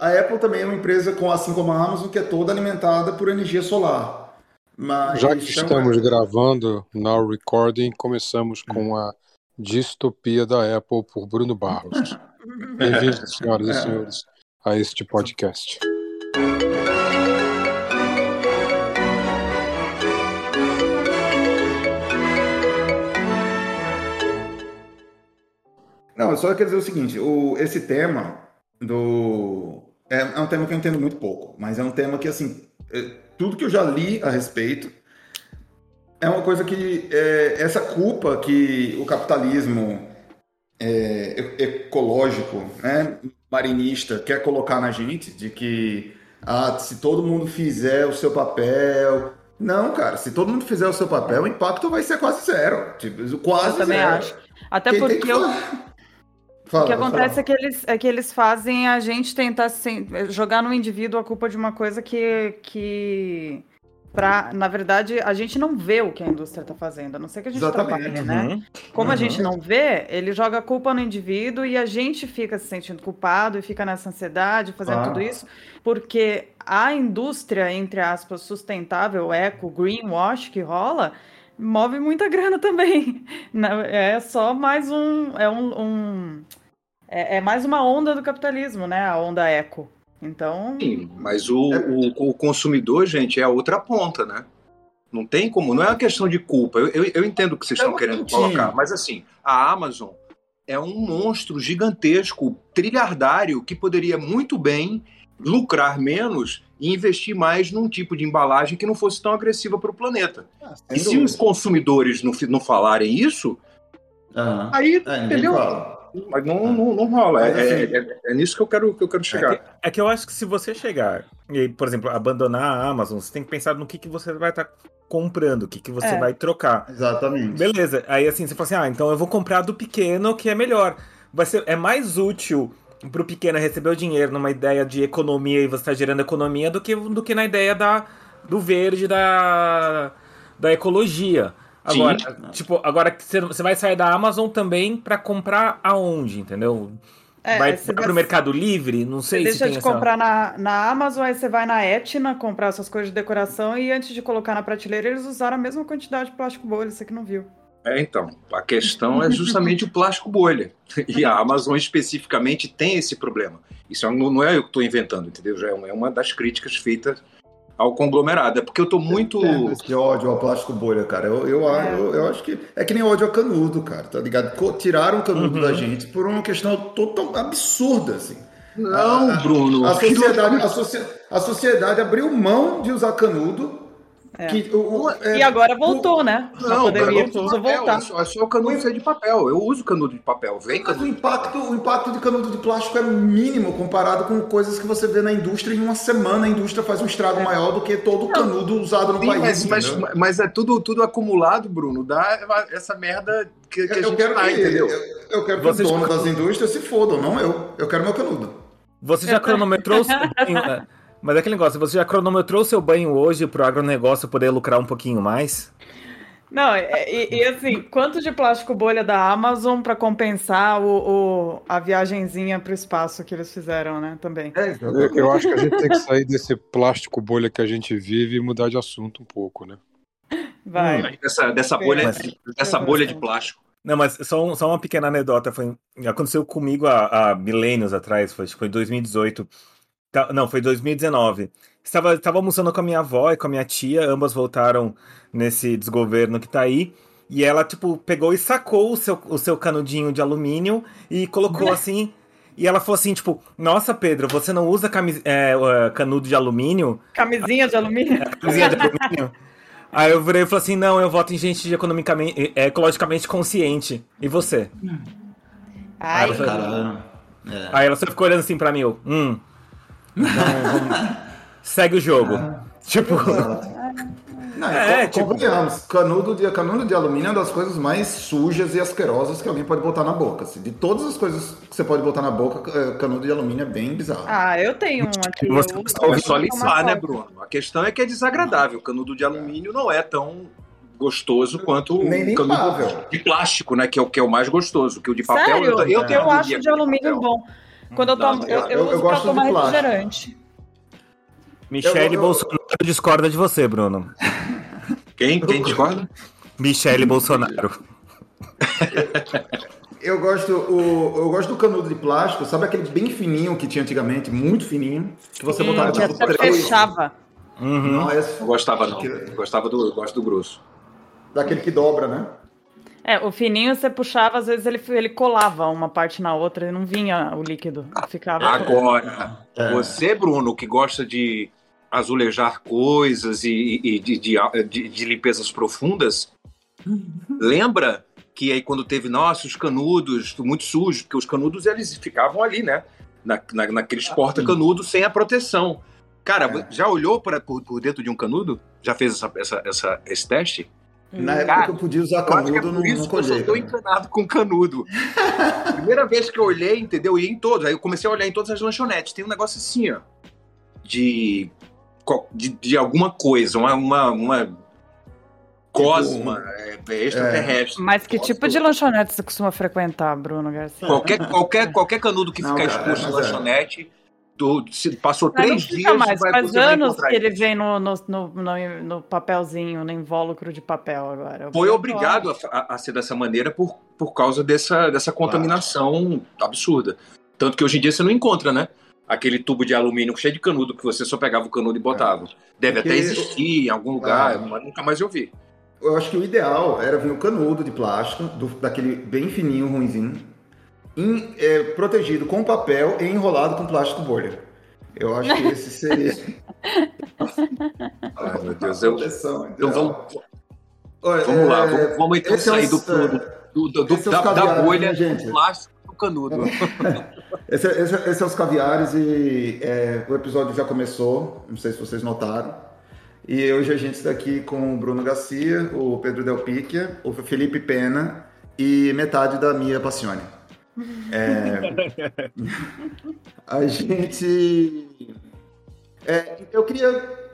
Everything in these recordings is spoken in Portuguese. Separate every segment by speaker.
Speaker 1: A Apple também é uma empresa, com, assim como a Amazon, que é toda alimentada por energia solar.
Speaker 2: Mas, Já que estamos gravando Now Recording, começamos com a distopia da Apple por Bruno Barros. Bem-vindos, senhoras e senhores, a este podcast.
Speaker 1: Não, eu só quero dizer o seguinte: o, esse tema do. É, é, um tema que eu entendo muito pouco, mas é um tema que, assim, é, tudo que eu já li a respeito é uma coisa que. É, essa culpa que o capitalismo é, ecológico, né, marinista, quer colocar na gente, de que ah, se todo mundo fizer o seu papel. Não, cara, se todo mundo fizer o seu papel, o impacto vai ser quase zero. Tipo, quase eu também zero. acho.
Speaker 3: Até Quem porque eu, Fala, o que acontece é que, eles, é que eles fazem a gente tentar se, jogar no indivíduo a culpa de uma coisa que, que pra, na verdade, a gente não vê o que a indústria está fazendo, a não ser que a gente Exatamente. trabalhe, né? Uhum. Como uhum. a gente não vê, ele joga a culpa no indivíduo e a gente fica se sentindo culpado e fica nessa ansiedade, fazendo ah. tudo isso, porque a indústria, entre aspas, sustentável, eco, greenwash que rola, move muita grana também. É só mais um. É um. um é, é, mais uma onda do capitalismo, né? A onda eco. Então.
Speaker 4: Sim, mas o, o, o, consumidor, gente, é a outra ponta, né? Não tem como. Não é uma questão de culpa. Eu, eu, eu entendo o que vocês é estão querendo colocar, mas assim, a Amazon é um monstro gigantesco, trilhardário, que poderia muito bem lucrar menos e investir mais num tipo de embalagem que não fosse tão agressiva para o planeta. Ah, e se os consumidores não, não falarem isso, uhum. aí, é, entendeu? Mas não, não, não rola. É, assim, é, é, é, nisso que eu quero, que eu quero chegar.
Speaker 5: É que, é que, eu acho que se você chegar e, por exemplo, abandonar a Amazon, você tem que pensar no que, que você vai estar tá comprando, o que, que você é. vai trocar.
Speaker 1: Exatamente.
Speaker 5: Beleza. Aí assim, você fala assim: ah, então eu vou comprar do pequeno que é melhor. Vai ser, é mais útil pro pequeno receber o dinheiro numa ideia de economia e você está gerando economia do que, do que na ideia da, do verde, da, da ecologia. Agora, Sim. tipo, agora você vai sair da Amazon também para comprar aonde, entendeu? É, vai para vai... o Mercado Livre? Não sei
Speaker 3: você se deixa de essa... comprar na, na Amazon, aí você vai na Etna comprar essas coisas de decoração e antes de colocar na prateleira eles usaram a mesma quantidade de plástico bolha, você que não viu.
Speaker 4: É, então, a questão é justamente o plástico bolha. E a Amazon especificamente tem esse problema. Isso é não é eu que estou inventando, entendeu? Já é uma das críticas feitas ao conglomerado. É porque eu estou muito.
Speaker 1: Esse ódio ao plástico bolha, cara. Eu, eu, é. eu, eu, acho que é que nem ódio ao canudo, cara, tá ligado? Tiraram o canudo uhum. da gente por uma questão total absurda, assim.
Speaker 4: Não, a, Bruno.
Speaker 1: A sociedade, a, a sociedade abriu mão de usar canudo
Speaker 3: é. Que, o, é, e agora voltou, o, né?
Speaker 4: Não, pandemia precisa voltar. É só, é só o canudo ser de papel. Eu uso canudo de papel. Vem
Speaker 1: Mas o impacto, o impacto de canudo de plástico é mínimo comparado com coisas que você vê na indústria. Em uma semana a indústria faz um estrago é. maior do que todo o canudo usado no Sim, país.
Speaker 4: Mas, mas, mas, é tudo, tudo acumulado, Bruno. Dá essa merda que, que a gente
Speaker 1: quero
Speaker 4: tá,
Speaker 1: que, entendeu? Eu, eu quero que Vocês... o dono das indústrias se fodam, não eu. Eu quero meu canudo.
Speaker 5: Você já cronometrou Mas é aquele negócio, você já cronometrou seu banho hoje pro agronegócio poder lucrar um pouquinho mais?
Speaker 3: Não, e, e assim, quanto de plástico bolha da Amazon para compensar o, o, a viagenzinha para o espaço que eles fizeram, né? Também. É,
Speaker 2: eu, eu, acho que a gente tem que sair desse plástico bolha que a gente vive e mudar de assunto um pouco, né?
Speaker 3: Vai.
Speaker 4: Hum, dessa, dessa bolha, mas, dessa bolha de plástico.
Speaker 5: Não, mas só, um, só uma pequena anedota. Foi, aconteceu comigo há, há milênios atrás, foi, foi em 2018. Tá, não, foi 2019. Estava, estava almoçando com a minha avó e com a minha tia, ambas voltaram nesse desgoverno que tá aí. E ela, tipo, pegou e sacou o seu, o seu canudinho de alumínio e colocou assim. E ela falou assim, tipo, nossa, Pedro, você não usa camis é, canudo de alumínio?
Speaker 3: Camisinha de alumínio? É,
Speaker 5: camisinha de alumínio. Aí eu virei e falei assim, não, eu voto em gente economicamente, é, ecologicamente consciente. E você?
Speaker 3: Ai,
Speaker 5: aí, ela, é. aí ela só ficou olhando assim pra mim, eu, hum, não, segue o jogo. Ah, tipo.
Speaker 1: Não, é, tipo... canudo de, canudo de alumínio é uma das coisas mais sujas e asquerosas que alguém pode botar na boca. Assim. De todas as coisas que você pode botar na boca, é, canudo de alumínio é bem bizarro.
Speaker 3: Ah, eu tenho um aqui.
Speaker 4: Você eu... É só limpar, né, Bruno? A questão é que é desagradável. O canudo de alumínio não é tão gostoso quanto o canudo de plástico, né? Que é o que é o mais gostoso. Que o de papel
Speaker 3: Sério? eu, eu, eu acho de alumínio bom. Quando eu tomo, eu, eu, eu, uso eu gosto pra tomar refrigerante.
Speaker 5: Michele Bolsonaro discorda de você, Bruno.
Speaker 4: Quem? Quem discorda?
Speaker 5: Michele Bolsonaro.
Speaker 1: Eu gosto, o, eu gosto do canudo de plástico, sabe aquele bem fininho que tinha antigamente, muito fininho, que você hum, botava tipo
Speaker 3: três. fechava.
Speaker 4: Uhum. Não, esse... Gostava não. Gostava do, gosto do grosso.
Speaker 1: Daquele que dobra, né?
Speaker 3: É, o fininho você puxava, às vezes ele, ele colava uma parte na outra e não vinha o líquido. Ficava.
Speaker 4: Agora, é. você, Bruno, que gosta de azulejar coisas e, e de, de, de, de limpezas profundas, lembra que aí quando teve, nossa, os canudos muito sujos, porque os canudos eles ficavam ali, né? Na, na, naqueles ah, porta-canudos sem a proteção. Cara, é. já olhou para por, por, dentro de um canudo? Já fez essa, essa, essa esse teste?
Speaker 1: Na época Cara, que eu podia usar canudo, eu não,
Speaker 4: isso não Eu só tô encanado com canudo. Primeira vez que eu olhei, entendeu? E em todos. Aí eu comecei a olhar em todas as lanchonetes. Tem um negócio assim, ó. De. De, de alguma coisa, uma, uma, uma Cosma, tipo, é, extraterrestre.
Speaker 3: Mas que tipo de lanchonete você costuma frequentar, Bruno Garcia?
Speaker 4: Qualquer, qualquer, qualquer canudo que ficar exposto na é. lanchonete, do, se passou três dias.
Speaker 3: Mais, vai, faz anos que ele vem no, no, no, no, papelzinho, no invólucro de papel agora.
Speaker 4: Foi obrigado a, a, ser dessa maneira por, por causa dessa, dessa contaminação absurda. Tanto que hoje em dia você não encontra, né? Aquele tubo de alumínio cheio de canudo que você só pegava o canudo e botava. É. Deve Porque... até existir em algum lugar, ah. mas nunca mais eu vi
Speaker 1: eu acho que o ideal era vir o canudo de plástico, do, daquele bem fininho, ruimzinho, é, protegido com papel e enrolado com plástico bolha. Eu acho que esse seria.
Speaker 4: Ai, meu Deus, eu. eu vamos, Olha, vamos é, lá, vamos, vamos então sair é do, do, do, do da, da, bolha gente. plástico do canudo.
Speaker 1: esse, esse, esse, é os caviares e é, o episódio já começou, não sei se vocês notaram. E hoje a gente está aqui com o Bruno Garcia, o Pedro Del Picchia, o Felipe Pena e metade da Mia Passione. É... a gente. É, eu queria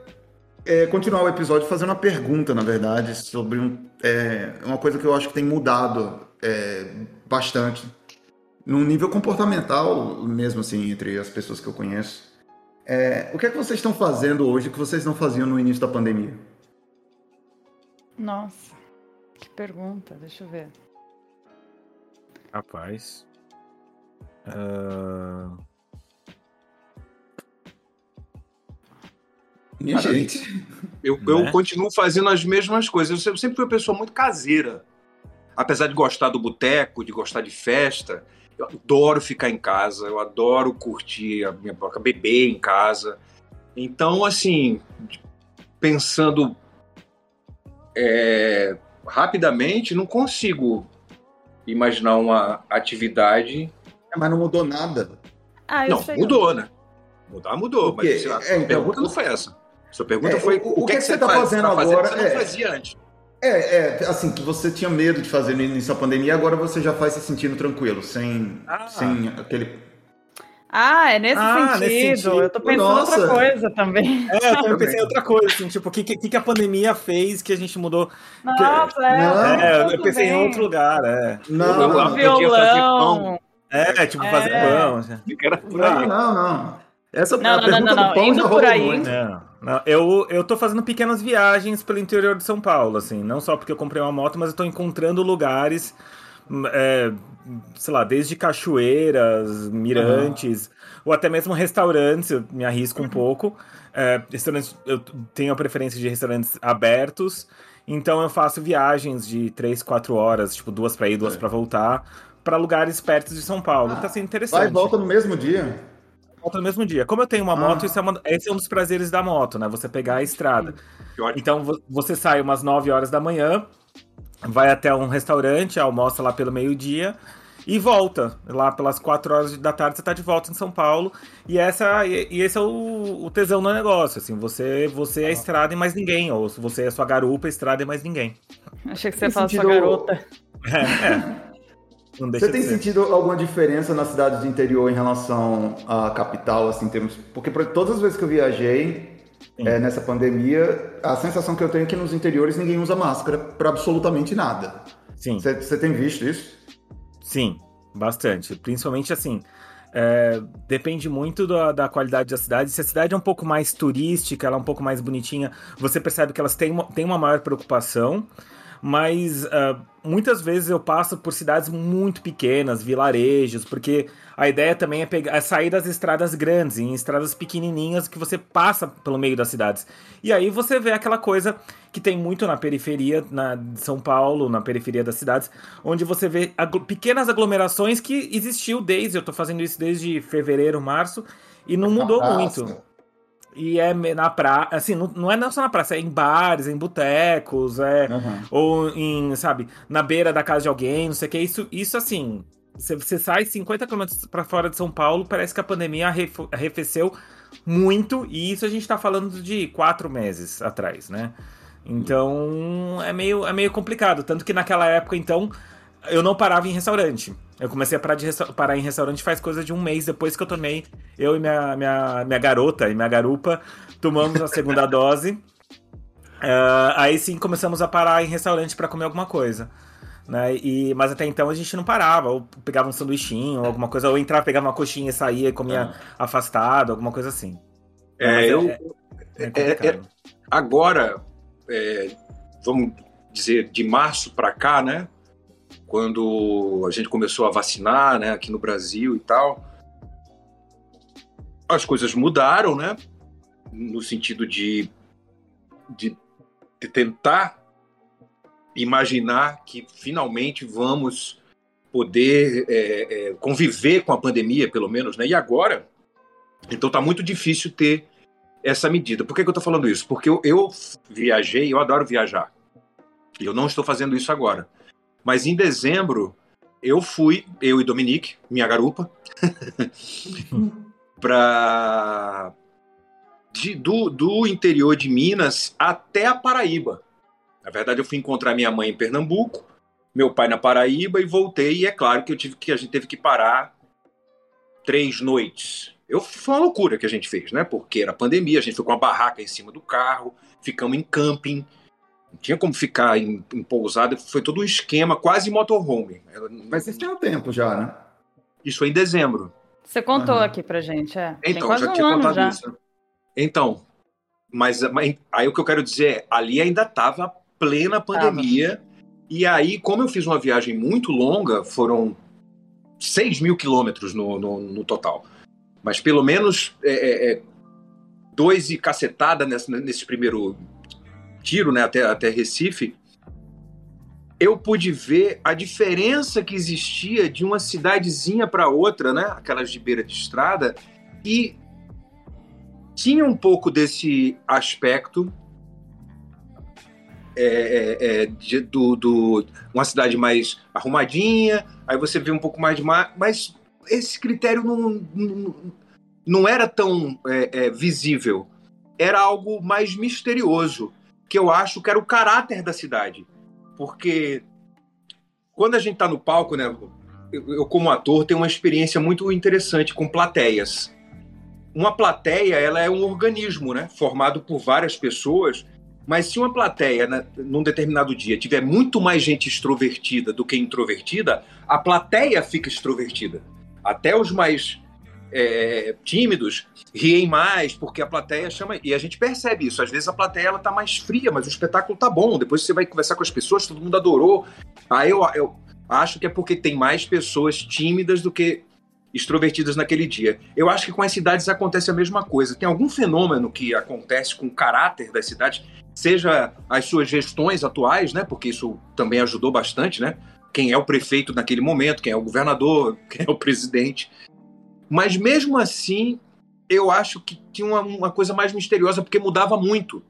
Speaker 1: é, continuar o episódio fazendo uma pergunta, na verdade, sobre um, é, uma coisa que eu acho que tem mudado é, bastante, num nível comportamental mesmo, assim, entre as pessoas que eu conheço. É, o que é que vocês estão fazendo hoje que vocês não faziam no início da pandemia?
Speaker 3: Nossa, que pergunta, deixa eu ver.
Speaker 5: Rapaz. Uh...
Speaker 4: Minha Cara, gente. Eu, eu né? continuo fazendo as mesmas coisas. Eu sempre fui uma pessoa muito caseira. Apesar de gostar do boteco, de gostar de festa, eu adoro ficar em casa, eu adoro curtir a minha boca, beber em casa. Então, assim, pensando é, rapidamente, não consigo imaginar uma atividade.
Speaker 1: É, mas não mudou nada.
Speaker 3: Ah,
Speaker 4: não, mudou, né? Mudar mudou, mas lá, é, então, a pergunta não foi essa. Sua pergunta é, foi o, o, o que, que, que, você está fazendo, tá fazendo agora? Que você não é. fazia antes.
Speaker 1: É, é, assim, que você tinha medo de fazer no início da pandemia, agora você já faz se sentindo tranquilo, sem, ah. sem aquele.
Speaker 3: Ah, é nesse, ah, sentido. nesse sentido. Eu tô pensando em outra coisa também.
Speaker 5: É, eu também pensei em outra coisa, assim, tipo, o que, que, que a pandemia fez que a gente mudou?
Speaker 3: Nossa,
Speaker 5: que... é. Não, é, eu pensei bem. em outro lugar, é.
Speaker 3: Não, não, não. Violão.
Speaker 5: É, tipo, fazer é. pão.
Speaker 1: Por aí. Não, não, não.
Speaker 3: Essa não, não, não, não, não. Indo por aí.
Speaker 5: Não, não, eu, eu tô fazendo pequenas viagens pelo interior de São Paulo, assim. Não só porque eu comprei uma moto, mas eu tô encontrando lugares, é, sei lá, desde cachoeiras, mirantes, uhum. ou até mesmo restaurantes, eu me arrisco um pouco. É, restaurantes, eu tenho a preferência de restaurantes abertos, então eu faço viagens de 3, 4 horas, tipo, duas para ir, duas é. para voltar, para lugares perto de São Paulo. Ah, tá sendo interessante. Vai
Speaker 1: e volta no mesmo dia
Speaker 5: moto no mesmo dia. Como eu tenho uma ah. moto, é uma, esse é um dos prazeres da moto, né? Você pegar a estrada. Então você sai umas 9 horas da manhã, vai até um restaurante, almoça lá pelo meio-dia e volta. Lá pelas 4 horas da tarde você tá de volta em São Paulo. E, essa, e, e esse é o, o, tesão do negócio. Assim, você, você é a estrada e mais ninguém. Ou se você é sua garupa, a estrada e mais ninguém.
Speaker 3: Achei que você ia falar sua garota.
Speaker 5: É, é.
Speaker 1: Você tem sentido alguma diferença na cidade de interior em relação à capital, assim, termos... Porque todas as vezes que eu viajei é, nessa pandemia, a sensação que eu tenho é que nos interiores ninguém usa máscara para absolutamente nada.
Speaker 5: Sim.
Speaker 1: Você tem visto isso?
Speaker 5: Sim, bastante. Principalmente assim. É, depende muito da, da, qualidade da cidade. Se a cidade é um pouco mais turística, ela é um pouco mais bonitinha, você percebe que elas têm uma, têm uma maior preocupação. Mas uh, muitas vezes eu passo por cidades muito pequenas, vilarejos, porque a ideia também é, pegar, é sair das estradas grandes, em estradas pequenininhas que você passa pelo meio das cidades. E aí você vê aquela coisa que tem muito na periferia na, de São Paulo, na periferia das cidades, onde você vê agl pequenas aglomerações que existiu desde, eu tô fazendo isso desde fevereiro, março, e não mudou ah, muito. E é na praia, assim, não, não é só na praça, é em bares, em botecos, é, uhum. ou em, sabe, na beira da casa de alguém, não sei o que. Isso, isso assim, você sai 50 km para fora de São Paulo, parece que a pandemia arrefeceu muito, e isso a gente tá falando de quatro meses atrás, né? Então é meio, é meio complicado. Tanto que naquela época, então, eu não parava em restaurante. Eu comecei a parar, de parar em restaurante faz coisa de um mês depois que eu tomei. Eu e minha, minha, minha garota e minha garupa tomamos a segunda dose. Uh, aí sim começamos a parar em restaurante para comer alguma coisa. Né? E, mas até então a gente não parava, ou pegava um sanduichinho, ou alguma coisa, ou entrava, pegava uma coxinha e saía e comia ah. afastado, alguma coisa assim.
Speaker 4: É, eu, é, é, é, é agora, vamos dizer, de março para cá, né? Quando a gente começou a vacinar, né, aqui no Brasil e tal, as coisas mudaram, né? No sentido de, de, de tentar imaginar que finalmente vamos poder é, é, conviver com a pandemia, pelo menos, né? E agora, então tá muito difícil ter essa medida. Por que, que eu estou falando isso? Porque eu, eu viajei, eu adoro viajar. E eu não estou fazendo isso agora. Mas em dezembro, eu fui, eu e Dominique, minha garupa, para do, do interior de Minas até a Paraíba. Na verdade, eu fui encontrar minha mãe em Pernambuco, meu pai na Paraíba e voltei. E é claro que eu tive que a gente teve que parar três noites. Eu foi uma loucura que a gente fez, né? Porque era pandemia, a gente foi com uma barraca em cima do carro, ficamos em camping, não tinha como ficar em, em pousada, foi todo um esquema, quase motorhome.
Speaker 1: Mas isso tem um tempo já, né?
Speaker 4: Isso foi em dezembro.
Speaker 3: Você contou uhum. aqui pra gente, é.
Speaker 4: Então, já um tinha contado já. isso. Então, mas, mas, aí o que eu quero dizer é, ali ainda estava plena pandemia. Tava. E aí, como eu fiz uma viagem muito longa, foram 6 mil quilômetros no, no, no, total. Mas pelo menos é, é, é dois e cacetada nesse, nesse primeiro tiro, né, até, até Recife, eu pude ver a diferença que existia de uma cidadezinha para outra, né, aquelas de beira de estrada, e tinha um pouco desse aspecto é, é, é, de, do, do, uma cidade mais arrumadinha, aí você vê um pouco mais de mar, mas esse critério não, não, não era tão é, é, visível, era algo mais misterioso, que eu acho que era o caráter da cidade, porque quando a gente está no palco, né, eu, como ator tenho uma experiência muito interessante com plateias. Uma plateia, ela é um organismo, né, formado por várias pessoas mas se uma plateia, né, num determinado dia, tiver muito mais gente extrovertida do que introvertida, a plateia fica extrovertida. Até os mais é, tímidos riem mais, porque a plateia chama. E a gente percebe isso. Às vezes a plateia ela tá mais fria, mas o espetáculo tá bom. Depois você vai conversar com as pessoas, todo mundo adorou. Aí eu, eu acho que é porque tem mais pessoas tímidas do que extrovertidas naquele dia. Eu acho que com as cidades acontece a mesma coisa. Tem algum fenômeno que acontece com o caráter das cidades, seja as suas gestões atuais, né? Porque isso também ajudou bastante, né? Quem é o prefeito naquele momento, quem é o governador, quem é o presidente. Mas mesmo assim, eu acho que tinha uma, uma coisa mais misteriosa, porque mudava muito.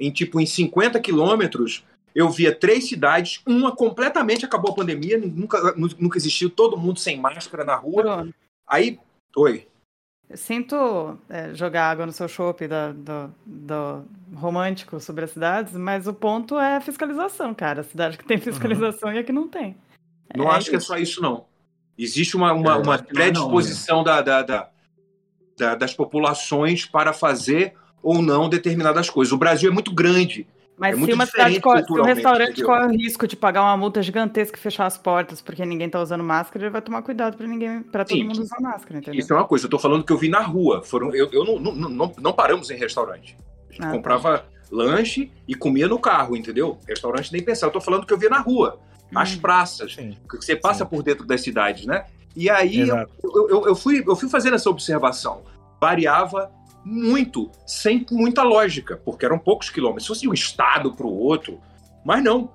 Speaker 4: Em tipo, em 50 quilômetros, eu via três cidades, uma completamente acabou a pandemia, nunca, nunca existiu, todo mundo sem máscara na rua. Bruno. Aí, oi.
Speaker 3: Eu sinto é, jogar água no seu chope do, do, do, romântico sobre as cidades, mas o ponto é a fiscalização, cara. A cidade que tem uhum. fiscalização uhum. e a que não tem.
Speaker 4: Não é acho isso. que é só isso, não. Existe uma, uma, é, uma predisposição não, da, da, da, da, das populações para fazer ou não determinadas coisas. O Brasil é muito grande.
Speaker 3: Mas é se uma cidade se um restaurante corre o risco de pagar uma multa gigantesca e fechar as portas porque ninguém está usando máscara, ele vai tomar cuidado para ninguém, para todo mundo usar máscara, entendeu?
Speaker 4: Isso é uma coisa, eu estou falando que eu vi na rua. Foram, eu, eu não, não, não, não paramos em restaurante. A gente ah, comprava tá. lanche e comia no carro, entendeu? Restaurante nem pensar. Eu estou falando que eu vi na rua, as hum, praças, sim. que você passa sim. por dentro das cidades, né? E aí eu, eu, eu, fui, eu fui fazendo essa observação. Variava muito, sem muita lógica, porque eram poucos quilômetros. Se fosse de um estado para o outro, mas não.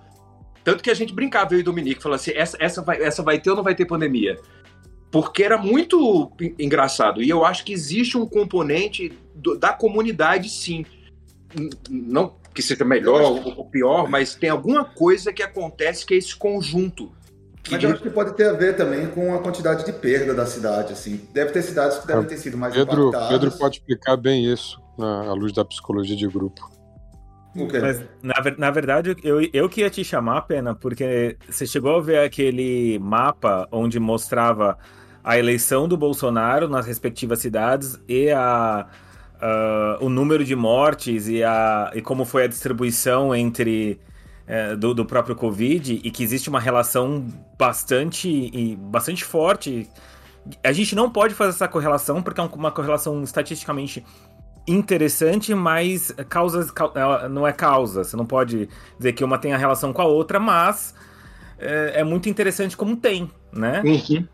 Speaker 4: Tanto que a gente brincava, eu e o Dominique, falou assim: essa, essa, vai, essa vai ter ou não vai ter pandemia? Porque era muito engraçado. E eu acho que existe um componente do, da comunidade, sim. Não que seja melhor ou pior, mas tem alguma coisa que acontece que é esse conjunto
Speaker 1: mas eu acho que pode ter a ver também com a quantidade de perda da cidade, assim. Deve ter cidades que devem ter sido mais
Speaker 2: Pedro, impactadas. Pedro pode explicar bem isso na, à luz da psicologia de grupo.
Speaker 5: Okay. Mas, na, na verdade, eu, eu que ia te chamar, Pena, porque você chegou a ver aquele mapa onde mostrava a eleição do Bolsonaro nas respectivas cidades e a, uh, o número de mortes e, a, e como foi a distribuição entre é, do, do, próprio Covid e que existe uma relação bastante, e, bastante forte. A gente não pode fazer essa correlação porque é uma correlação estatisticamente interessante, mas causas, não é causa. Você não pode dizer que uma tem a relação com a outra, mas é, é muito interessante como tem, né?
Speaker 2: Uhum.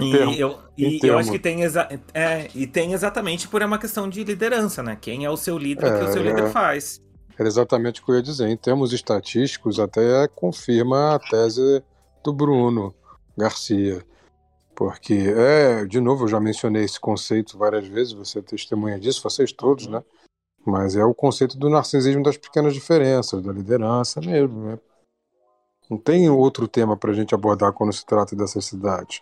Speaker 5: E, eu, e eu acho que tem, exa é, e tem exatamente por uma questão de liderança, né? Quem é o seu líder, é, o que o seu líder é. faz.
Speaker 2: Era exatamente o que eu ia dizer. Em termos estatísticos, até confirma a tese do Bruno Garcia. Porque, é, de novo, eu já mencionei esse conceito várias vezes, você é testemunha disso, vocês todos, né? Mas é o conceito do narcisismo das pequenas diferenças, da liderança mesmo, né? Não tem outro tema para a gente abordar quando se trata dessas cidades.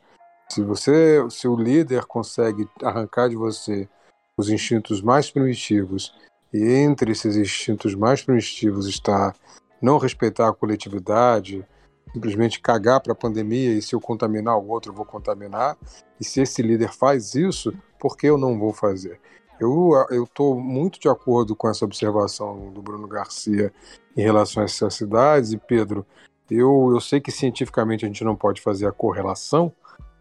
Speaker 2: Se você, se o líder consegue arrancar de você os instintos mais primitivos e entre esses instintos mais primitivos está não respeitar a coletividade, simplesmente cagar para a pandemia e se eu contaminar o outro, eu vou contaminar. E se esse líder faz isso, por que eu não vou fazer? Eu estou muito de acordo com essa observação do Bruno Garcia em relação a essas cidades. E, Pedro, eu, eu sei que cientificamente a gente não pode fazer a correlação,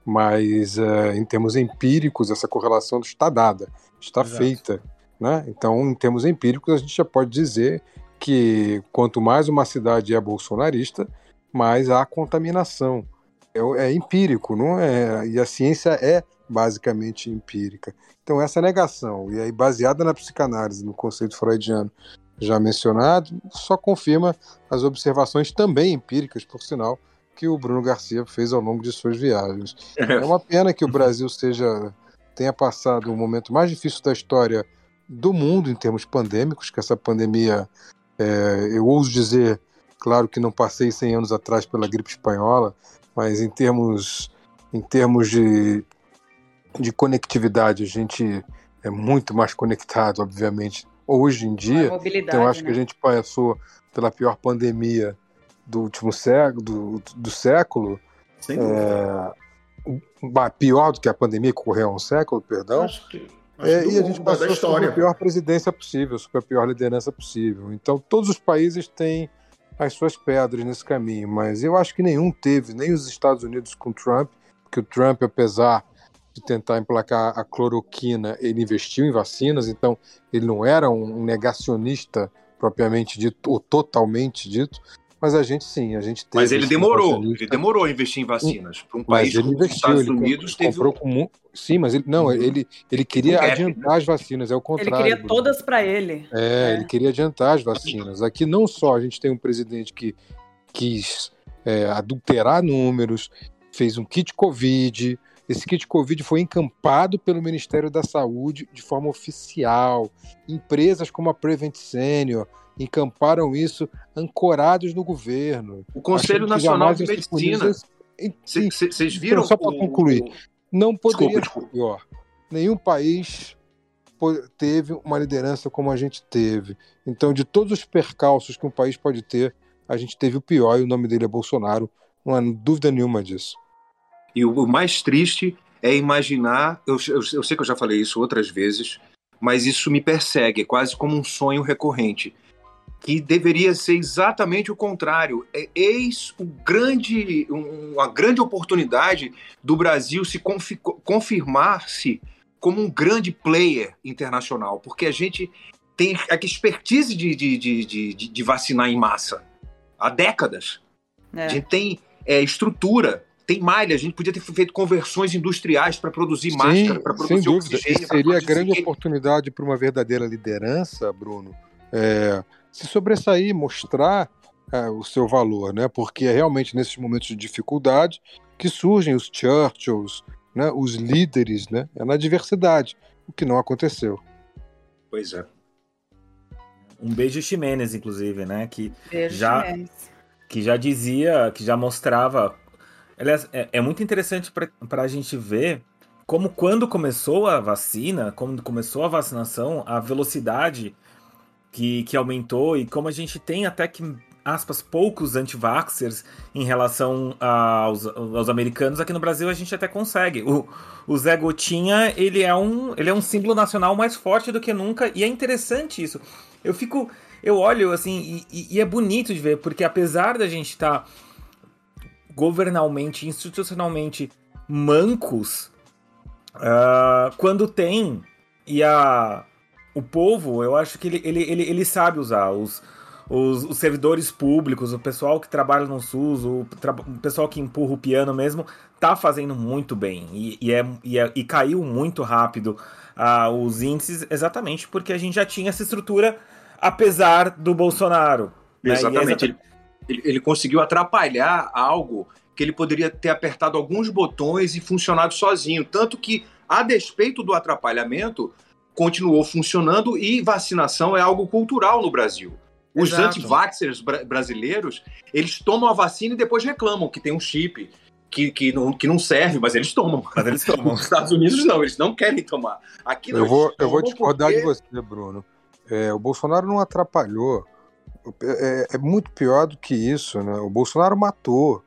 Speaker 2: mas é, em termos empíricos, essa correlação está dada, está Exato. feita. Né? Então, em termos empíricos, a gente já pode dizer que quanto mais uma cidade é bolsonarista, mais há contaminação. É, é, empírico, não é? E a ciência é basicamente empírica. Então, essa negação, e aí baseada na psicanálise, no conceito freudiano já mencionado, só confirma as observações também empíricas, por sinal, que o Bruno Garcia fez ao longo de suas viagens. É uma pena que o Brasil seja tenha passado o momento mais difícil da história do mundo em termos pandêmicos, que essa pandemia, é, eu ouso dizer, claro que não passei 100 anos atrás pela gripe espanhola, mas em termos, em termos de, de conectividade, a gente é muito mais conectado, obviamente, hoje em dia. Então, eu acho né? que a né? gente passou pela pior pandemia do último século, do, do século. É, pior do que a pandemia que ocorreu há um século, perdão. Acho que é, e a gente passou sobre a pior presidência possível, sobre a pior liderança possível. Então, todos os países têm as suas pedras nesse caminho, mas eu acho que nenhum teve, nem os Estados Unidos com Trump, porque o Trump, apesar de tentar emplacar a cloroquina, ele investiu em vacinas, então ele não era um negacionista propriamente dito, ou totalmente dito, mas a gente sim, a gente teve.
Speaker 4: Mas ele demorou, ele demorou a investir em vacinas. Para um país como os Estados Unidos teve. Comprou
Speaker 2: com, sim, mas ele não, uhum. ele, ele queria adiantar as vacinas, é o contrário.
Speaker 3: Ele queria todas para ele.
Speaker 2: É, é, ele queria adiantar as vacinas. Aqui não só a gente tem um presidente que quis é, adulterar números, fez um kit Covid. Esse kit Covid foi encampado pelo Ministério da Saúde de forma oficial. Empresas como a Prevent Senior encamparam isso ancorados no governo.
Speaker 4: O Conselho Nacional de Medicina. Vocês viram?
Speaker 2: Só para concluir, não poderia desculpa, ser pior. Nenhum país teve uma liderança como a gente teve. Então, de todos os percalços que um país pode ter, a gente teve o pior e o nome dele é Bolsonaro. Não há dúvida nenhuma disso.
Speaker 4: E o mais triste é imaginar. Eu, eu, eu sei que eu já falei isso outras vezes, mas isso me persegue, é quase como um sonho recorrente que deveria ser exatamente o contrário. É, eis o grande, uma grande oportunidade do Brasil se confirmar-se como um grande player internacional, porque a gente tem a expertise de, de, de, de, de vacinar em massa há décadas. É. A gente tem é, estrutura, tem malha, a gente podia ter feito conversões industriais para produzir Sim, máscara, para produzir sem dúvida.
Speaker 2: oxigênio. seria a grande oportunidade para uma verdadeira liderança, Bruno, é, se sobressair, mostrar é, o seu valor, né? Porque é realmente nesses momentos de dificuldade que surgem os Churchills, né? os líderes, né? É na diversidade, o que não aconteceu.
Speaker 4: Pois é.
Speaker 5: Um beijo Ximenes, inclusive, né? Que beijo já que já dizia, que já mostrava. Aliás, é, é muito interessante para a gente ver como quando começou a vacina, quando começou a vacinação, a velocidade que, que aumentou e como a gente tem até que, aspas, poucos anti-vaxxers em relação aos, aos americanos, aqui no Brasil a gente até consegue. O, o Zé Gotinha, ele é, um, ele é um símbolo nacional mais forte do que nunca e é interessante isso. Eu fico eu olho assim e, e, é bonito de ver, porque apesar da gente estar tá governalmente, institucionalmente mancos, uh, quando tem e a o povo, eu acho que ele, ele, ele, ele sabe usar os, os, os, servidores públicos, o pessoal que trabalha no SUS, o, o, pessoal que empurra o piano mesmo, tá fazendo muito bem e, e, é, e, é, e caiu muito rápido uh, os índices, exatamente porque a gente já tinha essa estrutura apesar do Bolsonaro.
Speaker 4: Né? Exatamente. Né? Ele, ele conseguiu atrapalhar algo que ele poderia ter apertado alguns botões e funcionado sozinho. Tanto que, a despeito do atrapalhamento, continuou funcionando e vacinação é algo cultural no Brasil. Os anti-vaxxers bra brasileiros, eles tomam a vacina e depois reclamam que tem um chip, que, que, não, que não serve, mas eles tomam.
Speaker 5: Mas eles tomam.
Speaker 4: Nos Estados Unidos não, eles não querem tomar. Aqui
Speaker 2: eu vou, eu vou discordar porque... de você, Bruno. É, o Bolsonaro não atrapalhou. É, é, muito pior do que isso, né? O Bolsonaro matou.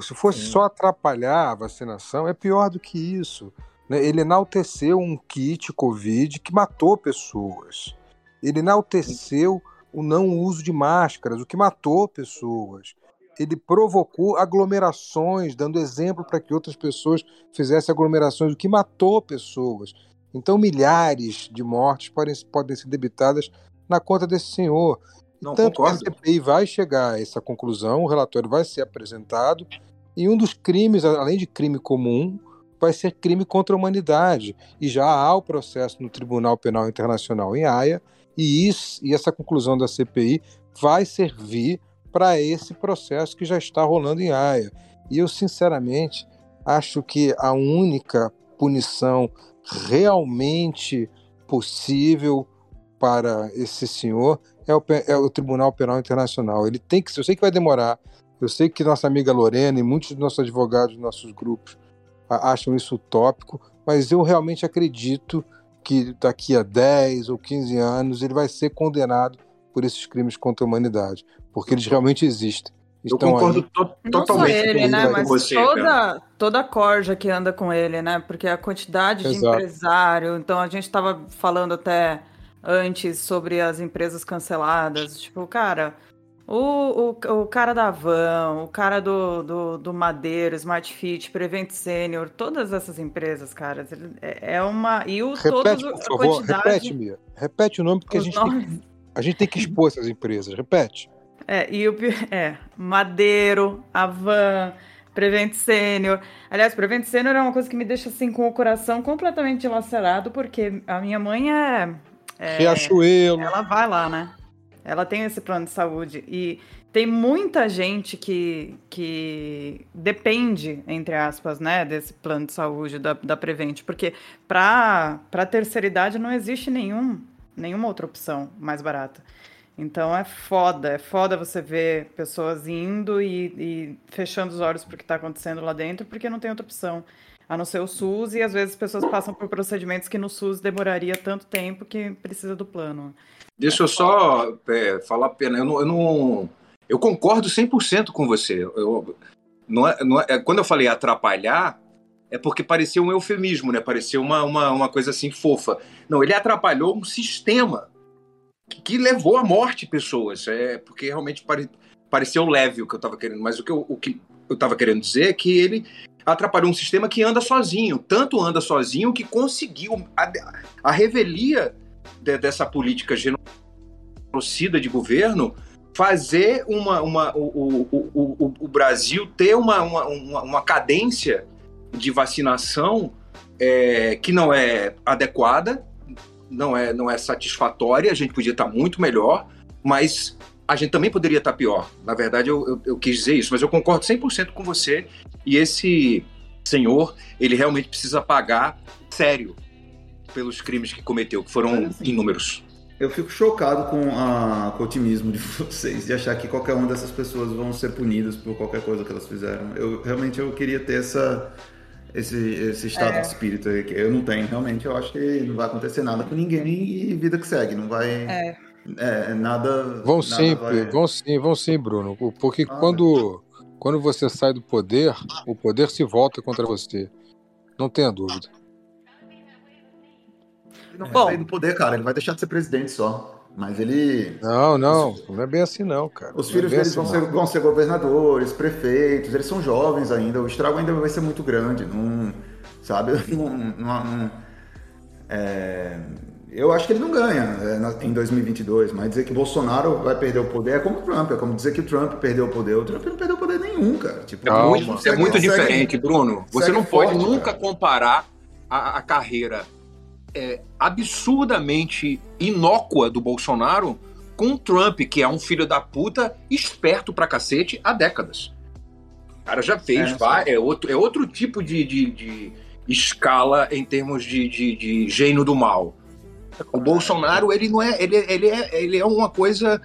Speaker 2: Se fosse Sim. só atrapalhar a vacinação, é pior do que isso. Né? Ele enalteceu um kit Covid que matou pessoas. Ele enalteceu o não uso de máscaras, o que matou pessoas. Ele provocou aglomerações, dando exemplo para que outras pessoas fizessem aglomerações, o que matou pessoas. Então, milhares de mortes podem, podem ser debitadas na conta desse senhor. Não, Tanto concordo. que a CPI vai chegar a essa conclusão, o relatório vai ser apresentado, e um dos crimes, além de crime comum, vai ser crime contra a humanidade. E já há o processo no Tribunal Penal Internacional em Haia, e, isso, e essa conclusão da CPI vai servir para esse processo que já está rolando em Haia. E eu, sinceramente, acho que a única punição realmente possível para esse senhor é o, é o, Tribunal Penal Internacional. Ele tem que, eu sei que vai demorar, eu sei que nossa amiga Lorena e muitos dos nossos advogados dos nossos grupos acham isso utópico, mas eu realmente acredito que daqui a 10 ou 15 anos ele vai ser condenado por esses crimes contra a humanidade, porque eles realmente existem.
Speaker 4: Eu concordo to totalmente Não só
Speaker 3: ele, né? Mas você, toda, toda a corja que anda com ele, né? Porque a quantidade Exato. de empresário. Então a gente estava falando até antes sobre as empresas canceladas. Tipo, cara, o, o, o cara da Van, o cara do, do, do Madeiro, Smart Fit, Prevent Senior, todas essas empresas, cara, é, é uma. E o
Speaker 2: repete, todos, por favor, quantidade... repete, Mia. Repete o nome, porque a gente, tem, a gente tem que expor essas empresas. Repete.
Speaker 3: É, e o é, Madeiro, Avan, Prevent Sênior. Aliás, Prevent Sênior é uma coisa que me deixa assim com o coração completamente dilacerado, porque a minha mãe é, é
Speaker 2: Riachuelo.
Speaker 3: Ela vai lá, né? Ela tem esse plano de saúde e tem muita gente que, que depende, entre aspas, né, desse plano de saúde da, da Prevent, porque para a terceira idade não existe nenhum, nenhuma outra opção mais barata. Então é foda, é foda você ver pessoas indo e, e fechando os olhos para o que está acontecendo lá dentro, porque não tem outra opção. A não ser o SUS, e às vezes as pessoas passam por procedimentos que no SUS demoraria tanto tempo que precisa do plano.
Speaker 4: Deixa eu só é, falar pena. Eu não, eu não. Eu concordo 100% com você. Eu, não é, não é, quando eu falei atrapalhar, é porque parecia um eufemismo, né? Parecia uma, uma, uma coisa assim fofa. Não, ele atrapalhou um sistema que levou à morte pessoas. É, porque realmente pare, pareceu leve o que eu estava querendo, mas o que eu, o que eu estava querendo dizer é que ele atrapalhou um sistema que anda sozinho, tanto anda sozinho que conseguiu a, a revelia de, dessa política genocida de governo fazer uma, uma o, o, o, o Brasil ter uma, uma, uma, cadência de vacinação é, que não é adequada, não é, não é satisfatória, a gente podia estar muito melhor, mas a gente também poderia estar pior. Na verdade, eu, eu, eu quis dizer isso, mas eu concordo 100% com você. E esse senhor, ele realmente precisa pagar sério pelos crimes que cometeu, que foram assim, inúmeros.
Speaker 1: Eu fico chocado com, a, com o otimismo de vocês, de achar que qualquer uma dessas pessoas vão ser punidas por qualquer coisa que elas fizeram. Eu realmente eu queria ter essa, esse, esse estado é. de espírito aí, que eu não tenho. Realmente, eu acho que não vai acontecer nada com ninguém e vida que segue. Não vai. É. É, nada.
Speaker 2: Vão
Speaker 1: nada
Speaker 2: sim, vai... vão sim, vão sim, Bruno. Porque ah, quando, quando você sai do poder, o poder se volta contra você. Não tenha dúvida.
Speaker 1: Ele não vai sair do poder, cara. Ele vai deixar de ser presidente só. Mas ele.
Speaker 2: Não, não, não é bem assim, não, cara.
Speaker 1: Os filhos
Speaker 2: é
Speaker 1: deles assim, vão, ser, vão, ser, governadores, prefeitos, eles são jovens ainda, o estrago ainda vai ser muito grande. Não, sabe? Não, não, não é, eu acho que ele não ganha é, em 2022, mas dizer que Bolsonaro vai perder o poder é como o Trump, é como dizer que o Trump perdeu o poder. O Trump não perdeu poder nenhum, cara.
Speaker 4: Tipo, é muito, é muito diferente, Bruno. Você não pode forte, nunca cara. comparar a, a carreira é, absurdamente inócua do Bolsonaro com o Trump, que é um filho da puta esperto pra cacete há décadas. O cara já fez, é, vai, é, outro, é outro tipo de, de, de escala em termos de, de, de gênio do mal. O Bolsonaro, ele não é. Ele, ele, é, ele é uma coisa.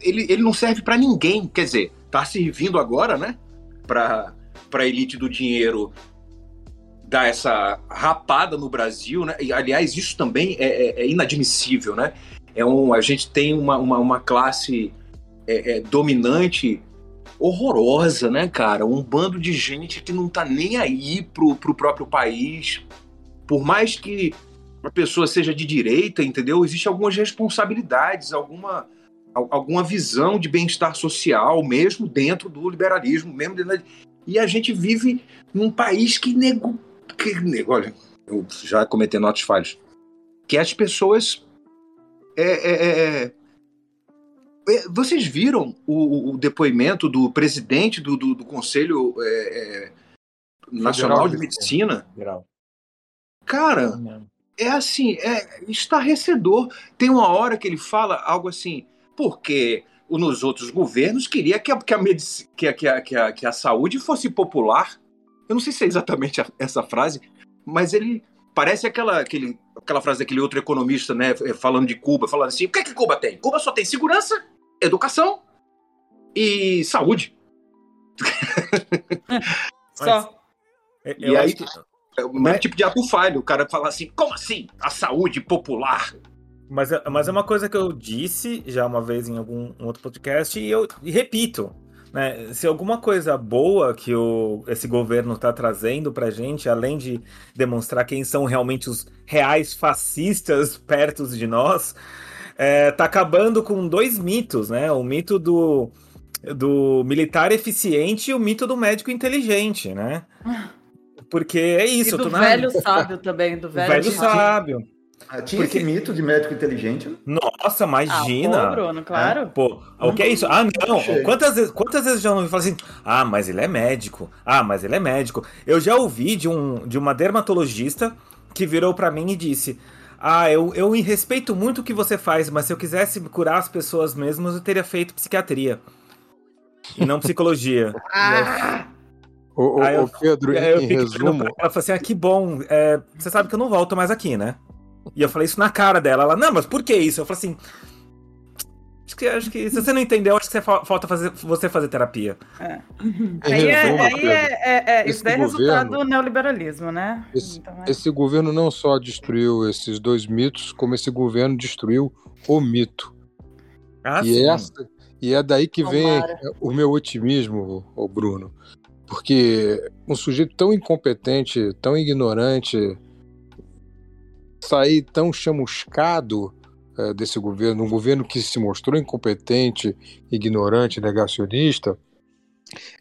Speaker 4: Ele, ele não serve para ninguém. Quer dizer, tá servindo agora, né? Pra, pra elite do dinheiro dar essa rapada no Brasil, né? E, aliás, isso também é, é, é inadmissível, né? É um, a gente tem uma, uma, uma classe é, é, dominante horrorosa, né, cara? Um bando de gente que não tá nem aí pro, pro próprio país. Por mais que a pessoa seja de direita, entendeu? Existem algumas responsabilidades, alguma, alguma visão de bem-estar social, mesmo dentro do liberalismo, mesmo dentro da... E a gente vive num país que nego que, olha, eu já cometendo outros falhos, que as pessoas é, é, é, é, é vocês viram o, o, depoimento do presidente do, do, do Conselho é, Nacional de Medicina? Geral. Cara, é assim, é estarrecedor. Tem uma hora que ele fala algo assim, porque nos outros governos queria que a, que a, a, que a, que a, que a saúde fosse popular. Eu não sei se é exatamente essa frase, mas ele parece aquela, aquele, aquela frase daquele outro economista, né, é, falando de Cuba, falando assim: o que é que Cuba tem? Cuba só tem segurança, educação e saúde.
Speaker 3: só.
Speaker 4: e aí, é o mesmo tipo de ato falho, o cara fala assim: como assim? A saúde popular?
Speaker 5: Mas, é, mas é uma coisa que eu disse já uma vez em algum um outro podcast e eu e repito. Né? Se alguma coisa boa que o, esse governo está trazendo para gente, além de demonstrar quem são realmente os reais fascistas perto de nós, é, tá acabando com dois mitos, né? O mito do, do militar eficiente e o mito do médico inteligente, né? Porque é isso.
Speaker 3: E do velho na... sábio também, do velho,
Speaker 5: velho sábio.
Speaker 1: Ah, tinha Porque... esse mito de médico inteligente?
Speaker 5: Nossa, imagina! Ah,
Speaker 3: pô, Bruno, claro. É?
Speaker 5: Pô, o que é isso? Ah, não! Quantas vezes, quantas vezes já ouvi falar assim? Ah, mas ele é médico. Ah, mas ele é médico. Eu já ouvi de, um, de uma dermatologista que virou para mim e disse: Ah, eu, eu respeito muito o que você faz, mas se eu quisesse curar as pessoas mesmo, eu teria feito psiquiatria. E não psicologia.
Speaker 3: ah!
Speaker 2: Ô, ô, ô, Pedro, eu, em resumo.
Speaker 5: Ela falou assim: ah, que bom. É, você sabe que eu não volto mais aqui, né? E eu falei isso na cara dela. Ela, não, mas por que isso? Eu falei assim. Acho que, acho que se você não entendeu, acho que você falta fazer, você fazer terapia.
Speaker 3: É. Aí, é, aí é, é, é isso daí é resultado do neoliberalismo, né?
Speaker 2: Esse, então, é. esse governo não só destruiu esses dois mitos, como esse governo destruiu o mito. Ah, e, essa, e é daí que vem o meu otimismo, o Bruno. Porque um sujeito tão incompetente, tão ignorante, sair tão chamuscado é, desse governo, um governo que se mostrou incompetente, ignorante, negacionista,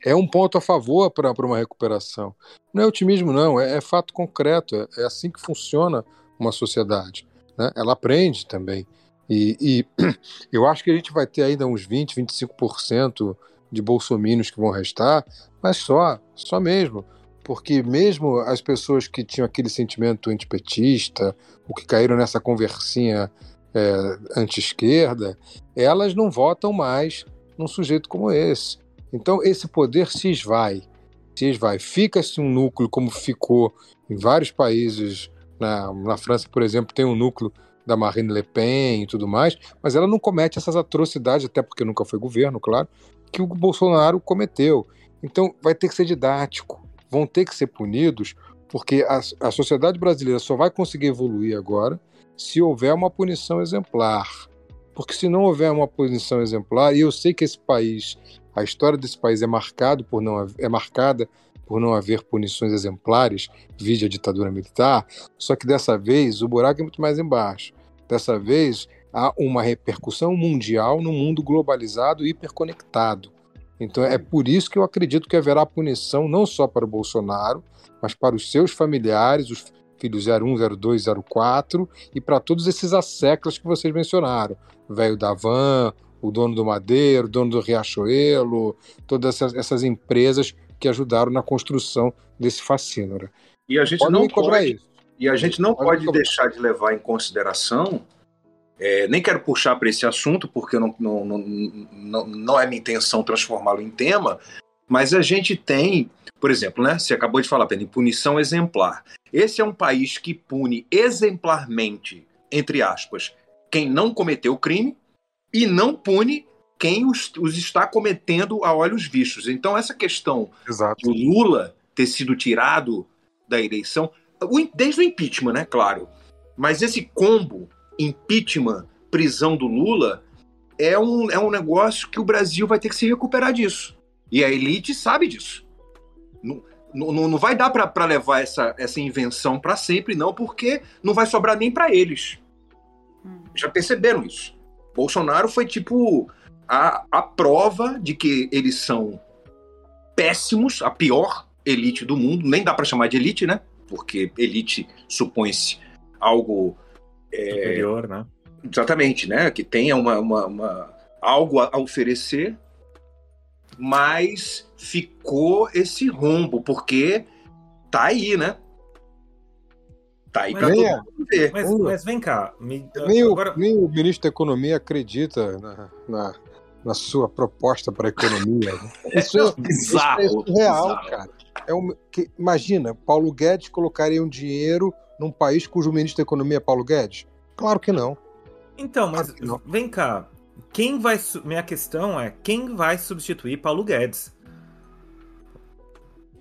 Speaker 2: é um ponto a favor para uma recuperação. Não é otimismo, não, é, é fato concreto, é, é, assim que funciona uma sociedade. Né? Ela aprende também. E, e, eu acho que a gente vai ter ainda uns 20, 25% de bolsominions que vão restar, mas só, só mesmo. Porque mesmo as pessoas que tinham aquele sentimento antipetista, ou que caíram nessa conversinha é, anti-esquerda, elas não votam mais num sujeito como esse. Então esse poder se esvai, se esvai. Fica-se um núcleo como ficou em vários países, na, na França, por exemplo, tem um núcleo da Marine Le Pen e tudo mais, mas ela não comete essas atrocidades, até porque nunca foi governo, claro, que o Bolsonaro cometeu. Então vai ter que ser didático, vão ter que ser punidos, porque a, a sociedade brasileira só vai conseguir evoluir agora se houver uma punição exemplar. Porque se não houver uma punição exemplar, e eu sei que esse país, a história desse país é marcado por não é marcada por não haver punições exemplares, vide a ditadura militar, só que dessa vez o buraco é muito mais embaixo. Dessa vez há uma repercussão mundial no mundo globalizado e hiperconectado. Então é por isso que eu acredito que haverá punição não só para o Bolsonaro, mas para os seus familiares, os filhos 01, 02, 04 e para todos esses asseclas que vocês mencionaram. O velho da van, o dono do Madeiro, o dono do Riachuelo, todas essas, essas empresas que ajudaram na construção desse fascínora.
Speaker 4: E a gente não pode, isso. E a gente não pode, pode deixar de levar em consideração é, nem quero puxar para esse assunto, porque não, não, não, não é minha intenção transformá-lo em tema, mas a gente tem, por exemplo, né, você acabou de falar, Penny, punição exemplar. Esse é um país que pune exemplarmente, entre aspas, quem não cometeu o crime e não pune quem os, os, está cometendo a olhos vistos. Então, essa questão
Speaker 2: Exato.
Speaker 4: do Lula ter sido tirado da eleição, desde o impeachment, né, claro, mas esse combo impeachment, prisão do Lula, é um, é um negócio que o Brasil vai ter que se recuperar disso. E a elite sabe disso. Não, não, não vai dar para levar essa, essa invenção para sempre, não, porque não vai sobrar nem para eles. Hum. Já perceberam isso? Bolsonaro foi tipo a, a prova de que eles são péssimos, a pior elite do mundo. Nem dá para chamar de elite, né? Porque elite supõe-se algo
Speaker 5: é, superior, né?
Speaker 4: Exatamente, né? Que tenha uma, uma, uma, algo a oferecer, mas ficou esse rombo, porque tá aí, né? Tá aí para todo
Speaker 5: mundo ver. Mas, mas, vem cá. Me,
Speaker 2: nem, agora... o, nem o ministro da Economia acredita na, na, na sua proposta para a economia. Isso é, bizarro, isso é bizarro. cara. É um, que, imagina, Paulo Guedes colocaria um dinheiro num país cujo ministro da Economia é Paulo Guedes? Claro que não.
Speaker 5: Então, mas claro vem cá. Quem vai. Minha questão é quem vai substituir Paulo Guedes?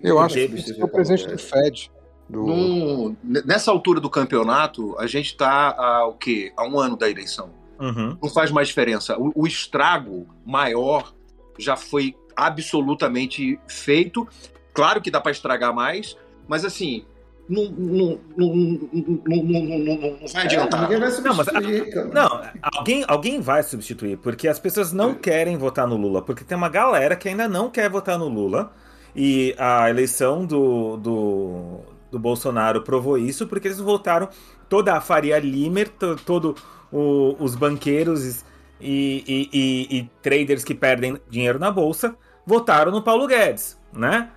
Speaker 2: Eu acho que é o presidente do Fed. Do...
Speaker 4: No, nessa altura do campeonato, a gente está a o quê? A um ano da eleição.
Speaker 5: Uhum.
Speaker 4: Não faz mais diferença. O, o estrago maior já foi absolutamente feito. Claro que dá para estragar mais, mas assim, não, não, não, não, vai adiantar.
Speaker 5: ninguém vai substituir, não, mas, não, alguém, alguém vai substituir, porque as pessoas não querem votar no Lula, porque tem uma galera que ainda não quer votar no Lula. E a eleição do, do, do Bolsonaro provou isso, porque eles votaram toda a Faria Limer, todo o, os banqueiros e, e, e, e traders que perdem dinheiro na bolsa votaram no Paulo Guedes, né?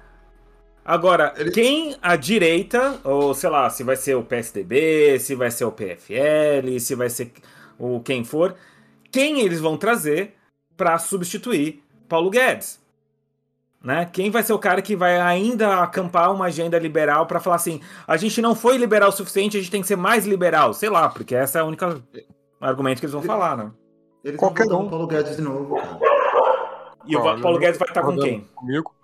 Speaker 5: Agora, Ele... quem a direita, ou sei lá, se vai ser o PSDB, se vai ser o PFL, se vai ser o quem for, quem eles vão trazer para substituir Paulo Guedes? Né? Quem vai ser o cara que vai ainda acampar uma agenda liberal para falar assim: a gente não foi liberal o suficiente, a gente tem que ser mais liberal? Sei lá, porque essa é a única argumento que eles vão falar, né?
Speaker 1: Eles Qualquer vão um. Paulo Guedes de novo.
Speaker 5: E o Paulo Guedes vai estar com quem?
Speaker 2: Comigo.